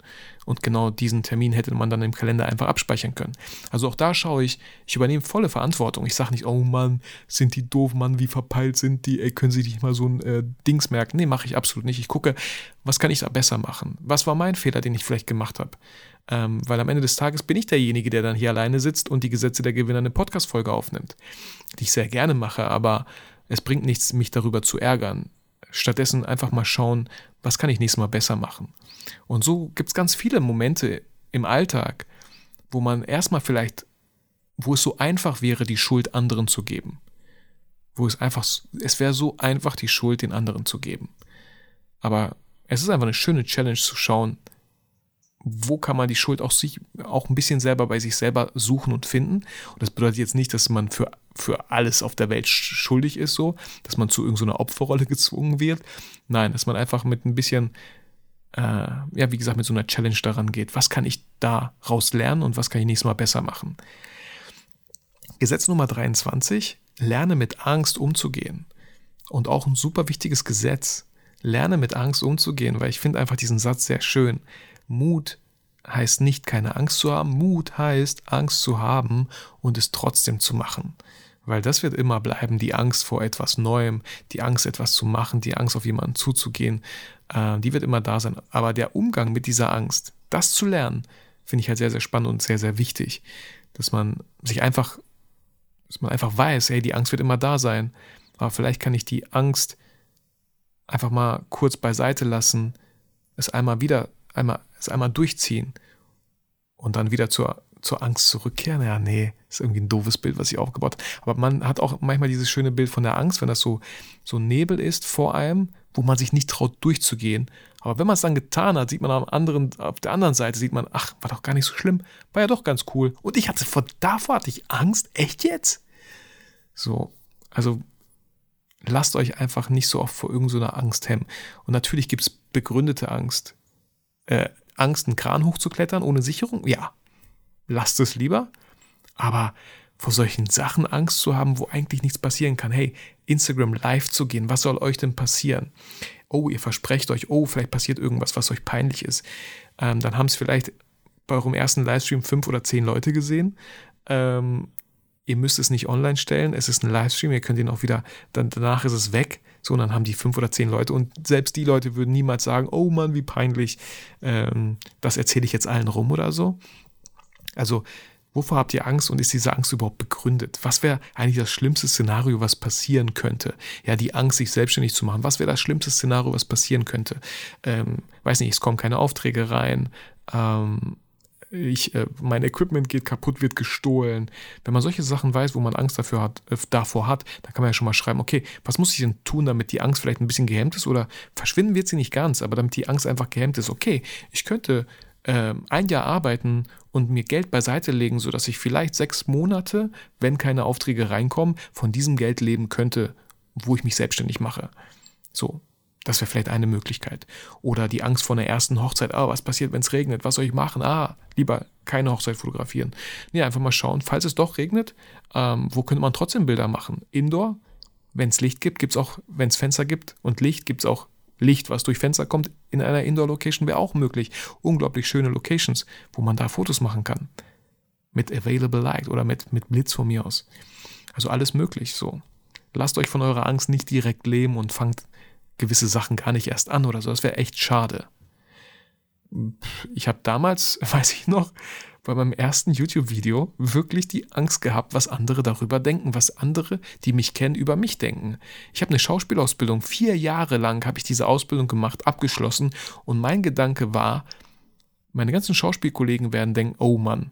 Und genau diesen Termin hätte man dann im Kalender einfach abspeichern können. Also auch da schaue ich, ich übernehme volle Verantwortung. Ich sage nicht, oh Mann, sind die doof, Mann, wie verpeilt sind die, ey, können sie nicht mal so ein äh, Dings merken? Nee, mache ich absolut nicht. Ich gucke, was kann ich da besser machen? Was war mein Fehler, den ich vielleicht gemacht habe? Ähm, weil am Ende des Tages bin ich derjenige, der dann hier alleine sitzt und die Gesetze der Gewinner eine Podcast-Folge aufnimmt, die ich sehr gerne mache, aber es bringt nichts, mich darüber zu ärgern. Stattdessen einfach mal schauen, was kann ich nächstes Mal besser machen. Und so gibt es ganz viele Momente im Alltag, wo man erstmal vielleicht, wo es so einfach wäre, die Schuld anderen zu geben. Wo es einfach, es wäre so einfach, die Schuld den anderen zu geben. Aber es ist einfach eine schöne Challenge zu schauen, wo kann man die Schuld auch sich auch ein bisschen selber bei sich selber suchen und finden. Und das bedeutet jetzt nicht, dass man für, für alles auf der Welt schuldig ist, so, dass man zu irgendeiner Opferrolle gezwungen wird. Nein, dass man einfach mit ein bisschen, äh, ja, wie gesagt, mit so einer Challenge daran geht. Was kann ich daraus lernen und was kann ich nächstes Mal besser machen? Gesetz Nummer 23, lerne mit Angst umzugehen. Und auch ein super wichtiges Gesetz. Lerne mit Angst umzugehen, weil ich finde einfach diesen Satz sehr schön. Mut heißt nicht keine Angst zu haben, Mut heißt Angst zu haben und es trotzdem zu machen. Weil das wird immer bleiben, die Angst vor etwas Neuem, die Angst etwas zu machen, die Angst auf jemanden zuzugehen, äh, die wird immer da sein. Aber der Umgang mit dieser Angst, das zu lernen, finde ich halt sehr, sehr spannend und sehr, sehr wichtig. Dass man sich einfach, dass man einfach weiß, hey, die Angst wird immer da sein, aber vielleicht kann ich die Angst einfach mal kurz beiseite lassen, es einmal wieder einmal, es einmal durchziehen und dann wieder zur, zur Angst zurückkehren. Ja, nee, ist irgendwie ein doofes Bild, was ich aufgebaut habe. Aber man hat auch manchmal dieses schöne Bild von der Angst, wenn das so, so Nebel ist vor einem, wo man sich nicht traut durchzugehen. Aber wenn man es dann getan hat, sieht man am anderen, auf der anderen Seite, sieht man, ach, war doch gar nicht so schlimm, war ja doch ganz cool. Und ich hatte vor, davor hatte ich Angst, echt jetzt? So, also lasst euch einfach nicht so oft vor irgendeiner so Angst hemmen. Und natürlich gibt es begründete Angst äh, Angst, einen Kran hochzuklettern ohne Sicherung? Ja, lasst es lieber. Aber vor solchen Sachen Angst zu haben, wo eigentlich nichts passieren kann. Hey, Instagram live zu gehen, was soll euch denn passieren? Oh, ihr versprecht euch, oh, vielleicht passiert irgendwas, was euch peinlich ist. Ähm, dann haben es vielleicht bei eurem ersten Livestream fünf oder zehn Leute gesehen. Ähm, ihr müsst es nicht online stellen, es ist ein Livestream, ihr könnt ihn auch wieder, dann, danach ist es weg. So, und dann haben die fünf oder zehn Leute und selbst die Leute würden niemals sagen, oh Mann, wie peinlich, ähm, das erzähle ich jetzt allen rum oder so. Also, wovor habt ihr Angst und ist diese Angst überhaupt begründet? Was wäre eigentlich das schlimmste Szenario, was passieren könnte? Ja, die Angst, sich selbstständig zu machen. Was wäre das schlimmste Szenario, was passieren könnte? Ähm, weiß nicht, es kommen keine Aufträge rein. Ähm, ich, äh, mein Equipment geht kaputt, wird gestohlen. Wenn man solche Sachen weiß, wo man Angst dafür hat, äh, davor hat, dann kann man ja schon mal schreiben, okay, was muss ich denn tun, damit die Angst vielleicht ein bisschen gehemmt ist oder verschwinden wird sie nicht ganz, aber damit die Angst einfach gehemmt ist. Okay, ich könnte äh, ein Jahr arbeiten und mir Geld beiseite legen, sodass ich vielleicht sechs Monate, wenn keine Aufträge reinkommen, von diesem Geld leben könnte, wo ich mich selbstständig mache. So, das wäre vielleicht eine Möglichkeit. Oder die Angst vor einer ersten Hochzeit. Ah, was passiert, wenn es regnet? Was soll ich machen? Ah, lieber keine Hochzeit fotografieren. Nee, einfach mal schauen, falls es doch regnet, ähm, wo könnte man trotzdem Bilder machen? Indoor, wenn es Licht gibt, gibt es auch, wenn es Fenster gibt und Licht, gibt es auch Licht, was durch Fenster kommt, in einer Indoor-Location wäre auch möglich. Unglaublich schöne Locations, wo man da Fotos machen kann. Mit Available Light oder mit, mit Blitz von mir aus. Also alles möglich so. Lasst euch von eurer Angst nicht direkt lähmen und fangt gewisse Sachen gar nicht erst an oder so. Das wäre echt schade. Ich habe damals, weiß ich noch, bei meinem ersten YouTube-Video wirklich die Angst gehabt, was andere darüber denken, was andere, die mich kennen, über mich denken. Ich habe eine Schauspielausbildung, vier Jahre lang habe ich diese Ausbildung gemacht, abgeschlossen und mein Gedanke war, meine ganzen Schauspielkollegen werden denken, oh Mann,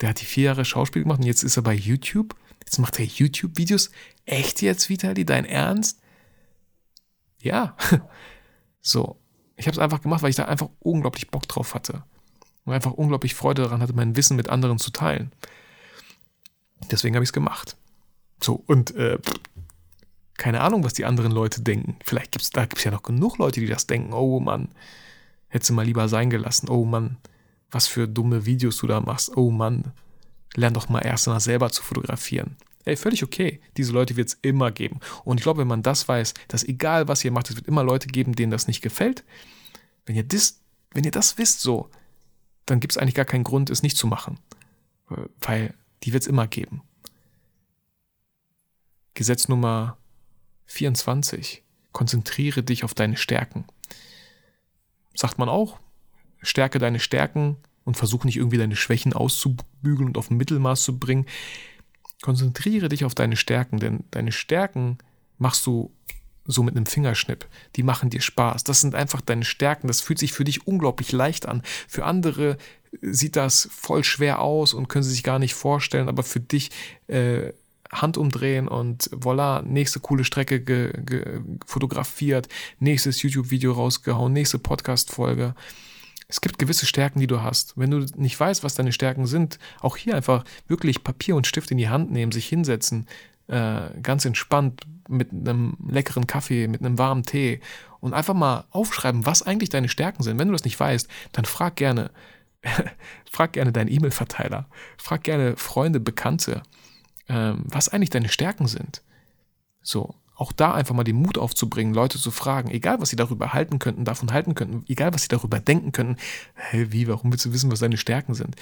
der hat die vier Jahre Schauspiel gemacht und jetzt ist er bei YouTube, jetzt macht er YouTube-Videos. Echt jetzt, Vitali, dein Ernst? Ja, so. Ich habe es einfach gemacht, weil ich da einfach unglaublich Bock drauf hatte. Und einfach unglaublich Freude daran hatte, mein Wissen mit anderen zu teilen. Deswegen habe ich es gemacht. So, und äh, keine Ahnung, was die anderen Leute denken. Vielleicht gibt es da gibt's ja noch genug Leute, die das denken. Oh Mann, hättest du mal lieber sein gelassen. Oh Mann, was für dumme Videos du da machst. Oh Mann, lern doch mal erst mal selber zu fotografieren. Ey, völlig okay. Diese Leute wird es immer geben. Und ich glaube, wenn man das weiß, dass egal was ihr macht, es wird immer Leute geben, denen das nicht gefällt. Wenn ihr das, wenn ihr das wisst so, dann gibt es eigentlich gar keinen Grund, es nicht zu machen. Weil die wird es immer geben. Gesetz Nummer 24. Konzentriere dich auf deine Stärken. Sagt man auch, stärke deine Stärken und versuch nicht irgendwie deine Schwächen auszubügeln und auf ein Mittelmaß zu bringen. Konzentriere dich auf deine Stärken, denn deine Stärken machst du so mit einem Fingerschnipp. Die machen dir Spaß. Das sind einfach deine Stärken. Das fühlt sich für dich unglaublich leicht an. Für andere sieht das voll schwer aus und können sie sich gar nicht vorstellen, aber für dich äh, Hand umdrehen und voilà, nächste coole Strecke ge, ge, fotografiert, nächstes YouTube-Video rausgehauen, nächste Podcast-Folge. Es gibt gewisse Stärken, die du hast. Wenn du nicht weißt, was deine Stärken sind, auch hier einfach wirklich Papier und Stift in die Hand nehmen, sich hinsetzen, äh, ganz entspannt mit einem leckeren Kaffee, mit einem warmen Tee und einfach mal aufschreiben, was eigentlich deine Stärken sind. Wenn du das nicht weißt, dann frag gerne, frag gerne deinen E-Mail-Verteiler, frag gerne Freunde, Bekannte, ähm, was eigentlich deine Stärken sind. So, auch da einfach mal den Mut aufzubringen, Leute zu fragen, egal was sie darüber halten könnten, davon halten könnten, egal was sie darüber denken könnten, hey, wie, warum willst du wissen, was deine Stärken sind?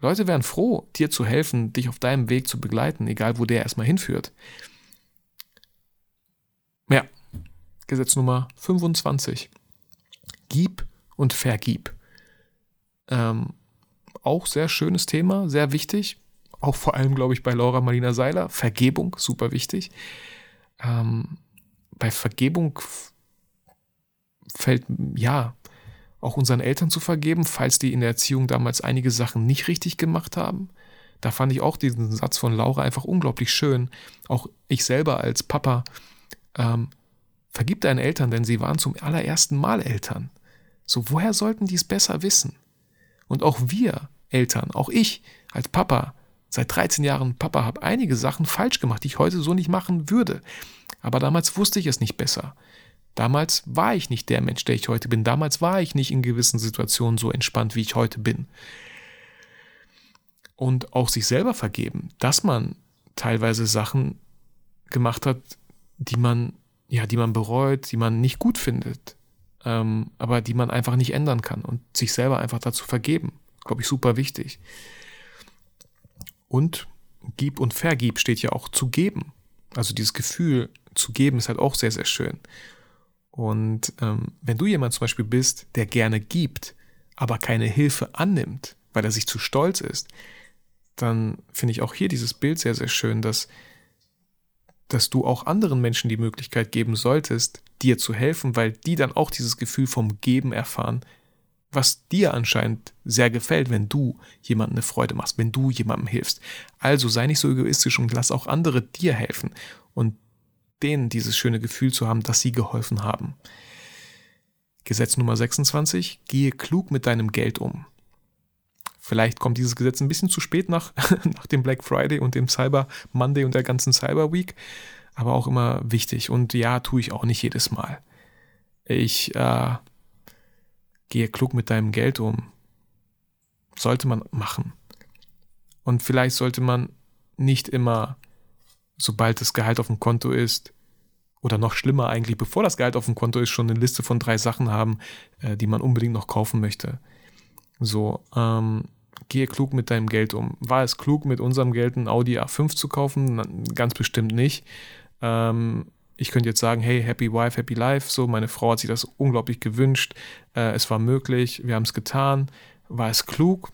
Leute wären froh, dir zu helfen, dich auf deinem Weg zu begleiten, egal wo der erstmal hinführt. Ja, Gesetz Nummer 25. Gib und vergib. Ähm, auch sehr schönes Thema, sehr wichtig. Auch vor allem, glaube ich, bei Laura Marlina Seiler. Vergebung, super wichtig. Ähm, bei Vergebung fällt, ja, auch unseren Eltern zu vergeben, falls die in der Erziehung damals einige Sachen nicht richtig gemacht haben. Da fand ich auch diesen Satz von Laura einfach unglaublich schön. Auch ich selber als Papa, ähm, vergib deinen Eltern, denn sie waren zum allerersten Mal Eltern. So, woher sollten die es besser wissen? Und auch wir Eltern, auch ich als Papa, seit 13 Jahren Papa, habe einige Sachen falsch gemacht, die ich heute so nicht machen würde. Aber damals wusste ich es nicht besser. Damals war ich nicht der Mensch, der ich heute bin. Damals war ich nicht in gewissen Situationen so entspannt, wie ich heute bin. Und auch sich selber vergeben, dass man teilweise Sachen gemacht hat, die man, ja, die man bereut, die man nicht gut findet, ähm, aber die man einfach nicht ändern kann und sich selber einfach dazu vergeben. Glaube ich, super wichtig. Und gib und vergib steht ja auch zu geben. Also dieses Gefühl zu geben ist halt auch sehr, sehr schön. Und ähm, wenn du jemand zum Beispiel bist, der gerne gibt, aber keine Hilfe annimmt, weil er sich zu stolz ist, dann finde ich auch hier dieses Bild sehr, sehr schön, dass, dass du auch anderen Menschen die Möglichkeit geben solltest, dir zu helfen, weil die dann auch dieses Gefühl vom Geben erfahren, was dir anscheinend sehr gefällt, wenn du jemandem eine Freude machst, wenn du jemandem hilfst. Also sei nicht so egoistisch und lass auch andere dir helfen. Und denen dieses schöne Gefühl zu haben, dass sie geholfen haben. Gesetz Nummer 26, gehe klug mit deinem Geld um. Vielleicht kommt dieses Gesetz ein bisschen zu spät nach, nach dem Black Friday und dem Cyber Monday und der ganzen Cyber Week, aber auch immer wichtig. Und ja, tue ich auch nicht jedes Mal. Ich äh, gehe klug mit deinem Geld um. Sollte man machen. Und vielleicht sollte man nicht immer sobald das Gehalt auf dem Konto ist, oder noch schlimmer eigentlich, bevor das Gehalt auf dem Konto ist, schon eine Liste von drei Sachen haben, äh, die man unbedingt noch kaufen möchte. So, ähm, gehe klug mit deinem Geld um. War es klug, mit unserem Geld ein Audi A5 zu kaufen? Ganz bestimmt nicht. Ähm, ich könnte jetzt sagen, hey, happy wife, happy life. So, meine Frau hat sich das unglaublich gewünscht. Äh, es war möglich, wir haben es getan. War es klug?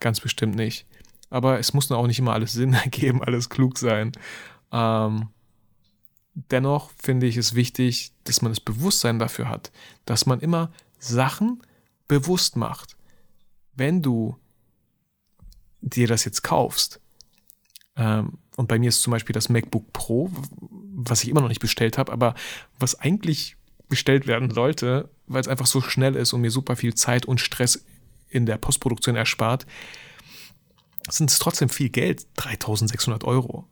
Ganz bestimmt nicht. Aber es muss auch nicht immer alles Sinn ergeben, alles klug sein. Ähm, dennoch finde ich es wichtig, dass man das Bewusstsein dafür hat, dass man immer Sachen bewusst macht. Wenn du dir das jetzt kaufst, ähm, und bei mir ist zum Beispiel das MacBook Pro, was ich immer noch nicht bestellt habe, aber was eigentlich bestellt werden sollte, weil es einfach so schnell ist und mir super viel Zeit und Stress in der Postproduktion erspart, sind es trotzdem viel Geld, 3600 Euro.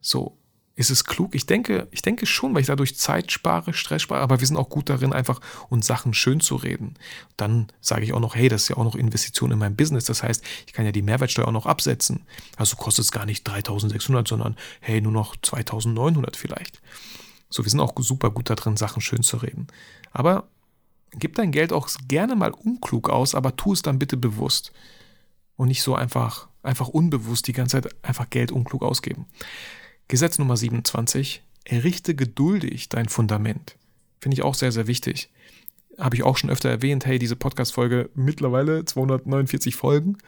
So, ist es klug? Ich denke, ich denke schon, weil ich dadurch Zeit spare, Stress spare, aber wir sind auch gut darin, einfach uns Sachen schön zu reden. Dann sage ich auch noch, hey, das ist ja auch noch Investition in mein Business. Das heißt, ich kann ja die Mehrwertsteuer auch noch absetzen. Also kostet es gar nicht 3600, sondern hey, nur noch 2900 vielleicht. So, wir sind auch super gut darin, Sachen schön zu reden. Aber gib dein Geld auch gerne mal unklug aus, aber tu es dann bitte bewusst. Und nicht so einfach, einfach unbewusst die ganze Zeit einfach Geld unklug ausgeben. Gesetz Nummer 27. Errichte geduldig dein Fundament. Finde ich auch sehr, sehr wichtig. habe ich auch schon öfter erwähnt, hey, diese Podcast-Folge mittlerweile 249 Folgen.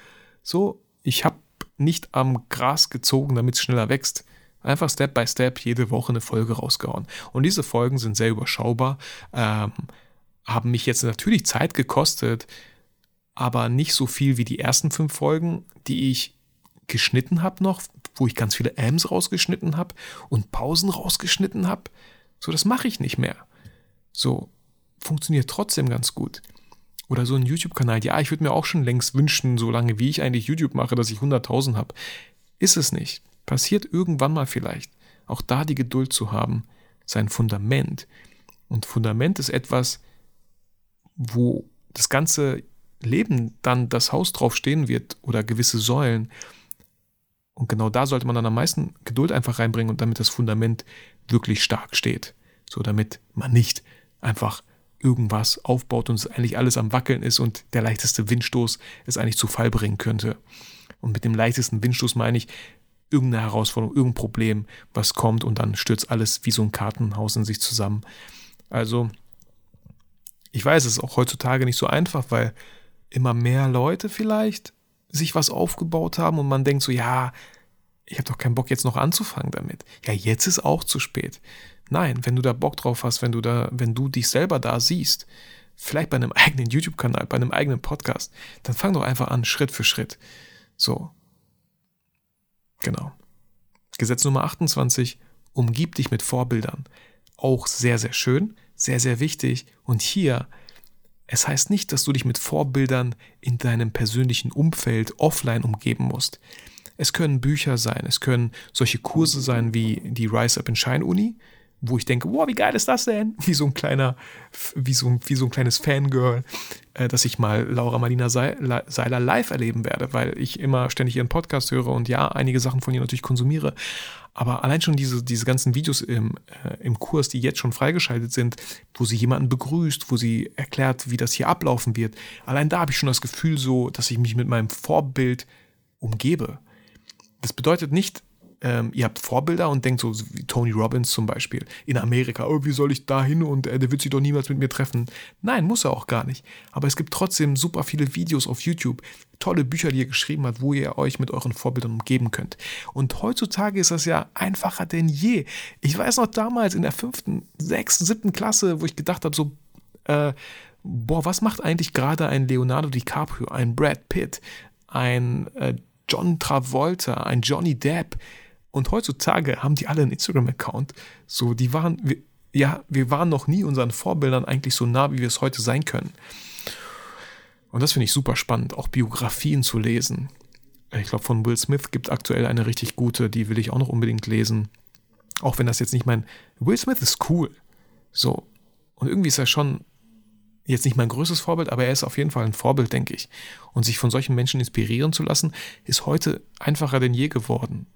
So, ich habe nicht am Gras gezogen, damit es schneller wächst. Einfach Step by Step jede Woche eine Folge rausgehauen. Und diese Folgen sind sehr überschaubar, ähm, haben mich jetzt natürlich Zeit gekostet, aber nicht so viel wie die ersten fünf Folgen, die ich geschnitten habe noch, wo ich ganz viele Ams rausgeschnitten habe und Pausen rausgeschnitten habe. So, das mache ich nicht mehr. So, funktioniert trotzdem ganz gut. Oder so ein YouTube-Kanal. Ja, ich würde mir auch schon längst wünschen, so lange wie ich eigentlich YouTube mache, dass ich 100.000 habe. Ist es nicht. Passiert irgendwann mal vielleicht. Auch da die Geduld zu haben, sein Fundament. Und Fundament ist etwas, wo das ganze Leben dann das Haus drauf stehen wird oder gewisse Säulen. Und genau da sollte man dann am meisten Geduld einfach reinbringen und damit das Fundament wirklich stark steht. So damit man nicht einfach irgendwas aufbaut und es eigentlich alles am Wackeln ist und der leichteste Windstoß es eigentlich zu Fall bringen könnte. Und mit dem leichtesten Windstoß meine ich irgendeine Herausforderung, irgendein Problem, was kommt und dann stürzt alles wie so ein Kartenhaus in sich zusammen. Also, ich weiß, es ist auch heutzutage nicht so einfach, weil immer mehr Leute vielleicht sich was aufgebaut haben und man denkt so, ja, ich habe doch keinen Bock jetzt noch anzufangen damit. Ja, jetzt ist auch zu spät. Nein, wenn du da Bock drauf hast, wenn du da, wenn du dich selber da siehst, vielleicht bei einem eigenen YouTube-Kanal, bei einem eigenen Podcast, dann fang doch einfach an, Schritt für Schritt. So. Genau. Gesetz Nummer 28, umgib dich mit Vorbildern. Auch sehr, sehr schön, sehr, sehr wichtig. Und hier, es heißt nicht, dass du dich mit Vorbildern in deinem persönlichen Umfeld offline umgeben musst. Es können Bücher sein, es können solche Kurse sein wie die Rise Up in Shine Uni, wo ich denke, wow, wie geil ist das denn? Wie so ein kleiner, wie so, wie so ein kleines Fangirl, äh, dass ich mal Laura Marlina Seiler live erleben werde, weil ich immer ständig ihren Podcast höre und ja, einige Sachen von ihr natürlich konsumiere. Aber allein schon diese, diese ganzen Videos im, äh, im Kurs, die jetzt schon freigeschaltet sind, wo sie jemanden begrüßt, wo sie erklärt, wie das hier ablaufen wird, allein da habe ich schon das Gefühl so, dass ich mich mit meinem Vorbild umgebe. Das bedeutet nicht, ähm, ihr habt Vorbilder und denkt so wie Tony Robbins zum Beispiel in Amerika, oh, wie soll ich da hin und äh, der wird sich doch niemals mit mir treffen. Nein, muss er auch gar nicht. Aber es gibt trotzdem super viele Videos auf YouTube, tolle Bücher, die ihr geschrieben habt, wo ihr euch mit euren Vorbildern umgeben könnt. Und heutzutage ist das ja einfacher denn je. Ich weiß noch damals in der fünften, sechsten, siebten Klasse, wo ich gedacht habe, so, äh, boah, was macht eigentlich gerade ein Leonardo DiCaprio, ein Brad Pitt, ein äh, John Travolta, ein Johnny Depp? Und heutzutage haben die alle einen Instagram-Account. So, die waren, wir, ja, wir waren noch nie unseren Vorbildern eigentlich so nah, wie wir es heute sein können. Und das finde ich super spannend, auch Biografien zu lesen. Ich glaube, von Will Smith gibt aktuell eine richtig gute, die will ich auch noch unbedingt lesen. Auch wenn das jetzt nicht mein. Will Smith ist cool. So. Und irgendwie ist er schon jetzt nicht mein größtes Vorbild, aber er ist auf jeden Fall ein Vorbild, denke ich. Und sich von solchen Menschen inspirieren zu lassen, ist heute einfacher denn je geworden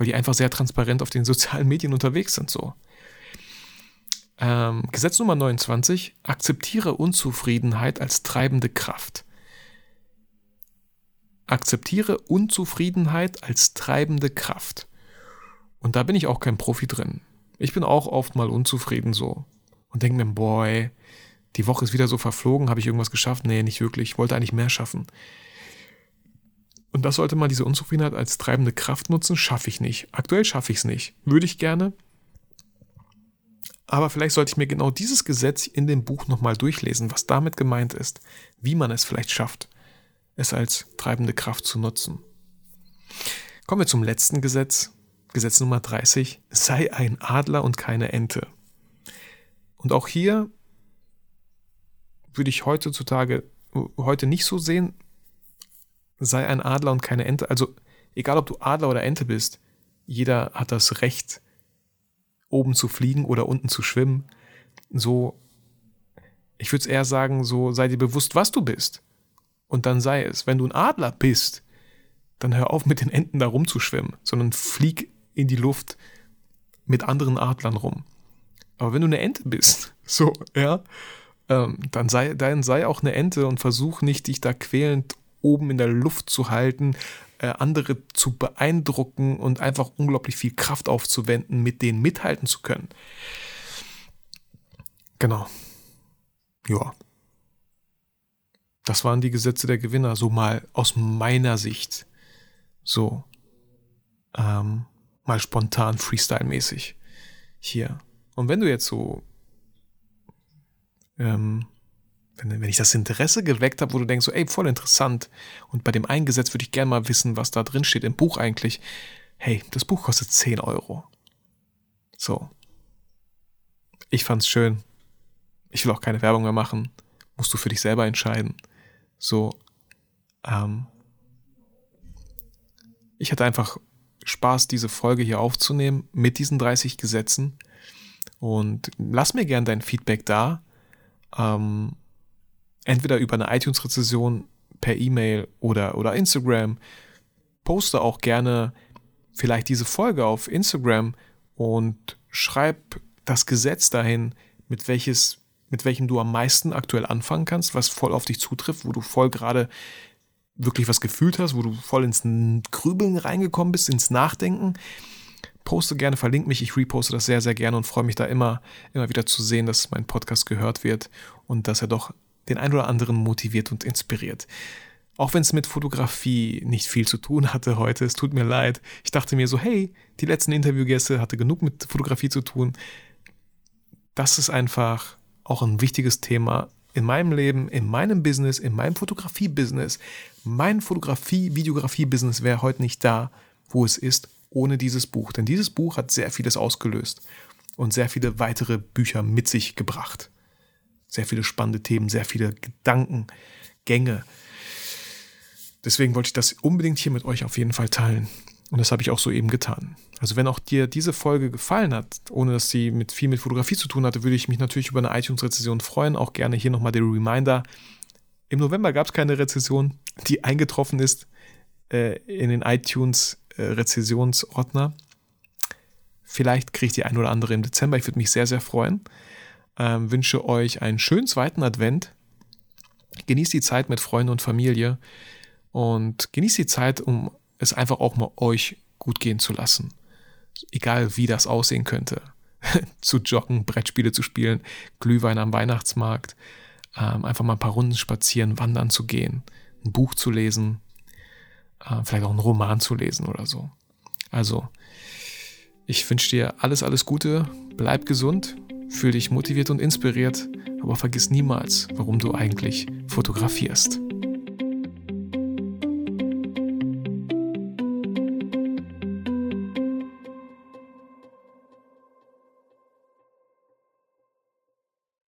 weil die einfach sehr transparent auf den sozialen Medien unterwegs sind. So. Ähm, Gesetz Nummer 29, akzeptiere Unzufriedenheit als treibende Kraft. Akzeptiere Unzufriedenheit als treibende Kraft. Und da bin ich auch kein Profi drin. Ich bin auch oft mal unzufrieden so. Und denke mir, boy, die Woche ist wieder so verflogen, habe ich irgendwas geschafft? Nee, nicht wirklich. Ich wollte eigentlich mehr schaffen. Und das sollte man diese Unzufriedenheit als treibende Kraft nutzen, schaffe ich nicht. Aktuell schaffe ich es nicht. Würde ich gerne. Aber vielleicht sollte ich mir genau dieses Gesetz in dem Buch nochmal durchlesen, was damit gemeint ist, wie man es vielleicht schafft, es als treibende Kraft zu nutzen. Kommen wir zum letzten Gesetz, Gesetz Nummer 30, sei ein Adler und keine Ente. Und auch hier würde ich heutzutage heute nicht so sehen, sei ein Adler und keine Ente. Also egal, ob du Adler oder Ente bist, jeder hat das Recht, oben zu fliegen oder unten zu schwimmen. So, ich würde es eher sagen, so sei dir bewusst, was du bist. Und dann sei es. Wenn du ein Adler bist, dann hör auf mit den Enten da rumzuschwimmen, sondern flieg in die Luft mit anderen Adlern rum. Aber wenn du eine Ente bist, so, ja, ähm, dann, sei, dann sei auch eine Ente und versuch nicht, dich da quälend oben in der Luft zu halten, äh, andere zu beeindrucken und einfach unglaublich viel Kraft aufzuwenden, mit denen mithalten zu können. Genau. ja. Das waren die Gesetze der Gewinner, so mal aus meiner Sicht. So. Ähm, mal spontan, Freestyle-mäßig. Hier. Und wenn du jetzt so, ähm, wenn, wenn ich das Interesse geweckt habe, wo du denkst, so, ey, voll interessant. Und bei dem einen Gesetz würde ich gerne mal wissen, was da drin steht im Buch eigentlich. Hey, das Buch kostet 10 Euro. So. Ich fand's schön. Ich will auch keine Werbung mehr machen. Musst du für dich selber entscheiden. So, ähm, ich hatte einfach Spaß, diese Folge hier aufzunehmen mit diesen 30 Gesetzen. Und lass mir gern dein Feedback da. Ähm, entweder über eine iTunes-Rezession per E-Mail oder, oder Instagram. Poste auch gerne vielleicht diese Folge auf Instagram und schreib das Gesetz dahin, mit welches mit welchem du am meisten aktuell anfangen kannst, was voll auf dich zutrifft, wo du voll gerade wirklich was gefühlt hast, wo du voll ins Grübeln reingekommen bist, ins Nachdenken. Poste gerne, verlink mich, ich reposte das sehr, sehr gerne und freue mich da immer, immer wieder zu sehen, dass mein Podcast gehört wird und dass er doch den ein oder anderen motiviert und inspiriert. Auch wenn es mit Fotografie nicht viel zu tun hatte heute, es tut mir leid. Ich dachte mir so, hey, die letzten Interviewgäste hatte genug mit Fotografie zu tun. Das ist einfach auch ein wichtiges Thema in meinem Leben, in meinem Business, in meinem Fotografie-Business. Mein Fotografie-Videografie-Business wäre heute nicht da, wo es ist, ohne dieses Buch. Denn dieses Buch hat sehr vieles ausgelöst und sehr viele weitere Bücher mit sich gebracht. Sehr viele spannende Themen, sehr viele Gedankengänge. Deswegen wollte ich das unbedingt hier mit euch auf jeden Fall teilen. Und das habe ich auch so eben getan. Also wenn auch dir diese Folge gefallen hat, ohne dass sie mit viel mit Fotografie zu tun hatte, würde ich mich natürlich über eine iTunes-Rezession freuen. Auch gerne hier nochmal der Reminder. Im November gab es keine Rezession, die eingetroffen ist äh, in den iTunes-Rezessionsordner. Äh, Vielleicht kriege ich die ein oder andere im Dezember. Ich würde mich sehr, sehr freuen. Ähm, wünsche euch einen schönen zweiten Advent. Genießt die Zeit mit Freunden und Familie und genießt die Zeit, um es einfach auch mal euch gut gehen zu lassen. Egal wie das aussehen könnte. zu joggen, Brettspiele zu spielen, Glühwein am Weihnachtsmarkt, ähm, einfach mal ein paar Runden spazieren, wandern zu gehen, ein Buch zu lesen, äh, vielleicht auch einen Roman zu lesen oder so. Also, ich wünsche dir alles, alles Gute, bleib gesund, fühl dich motiviert und inspiriert, aber vergiss niemals, warum du eigentlich fotografierst.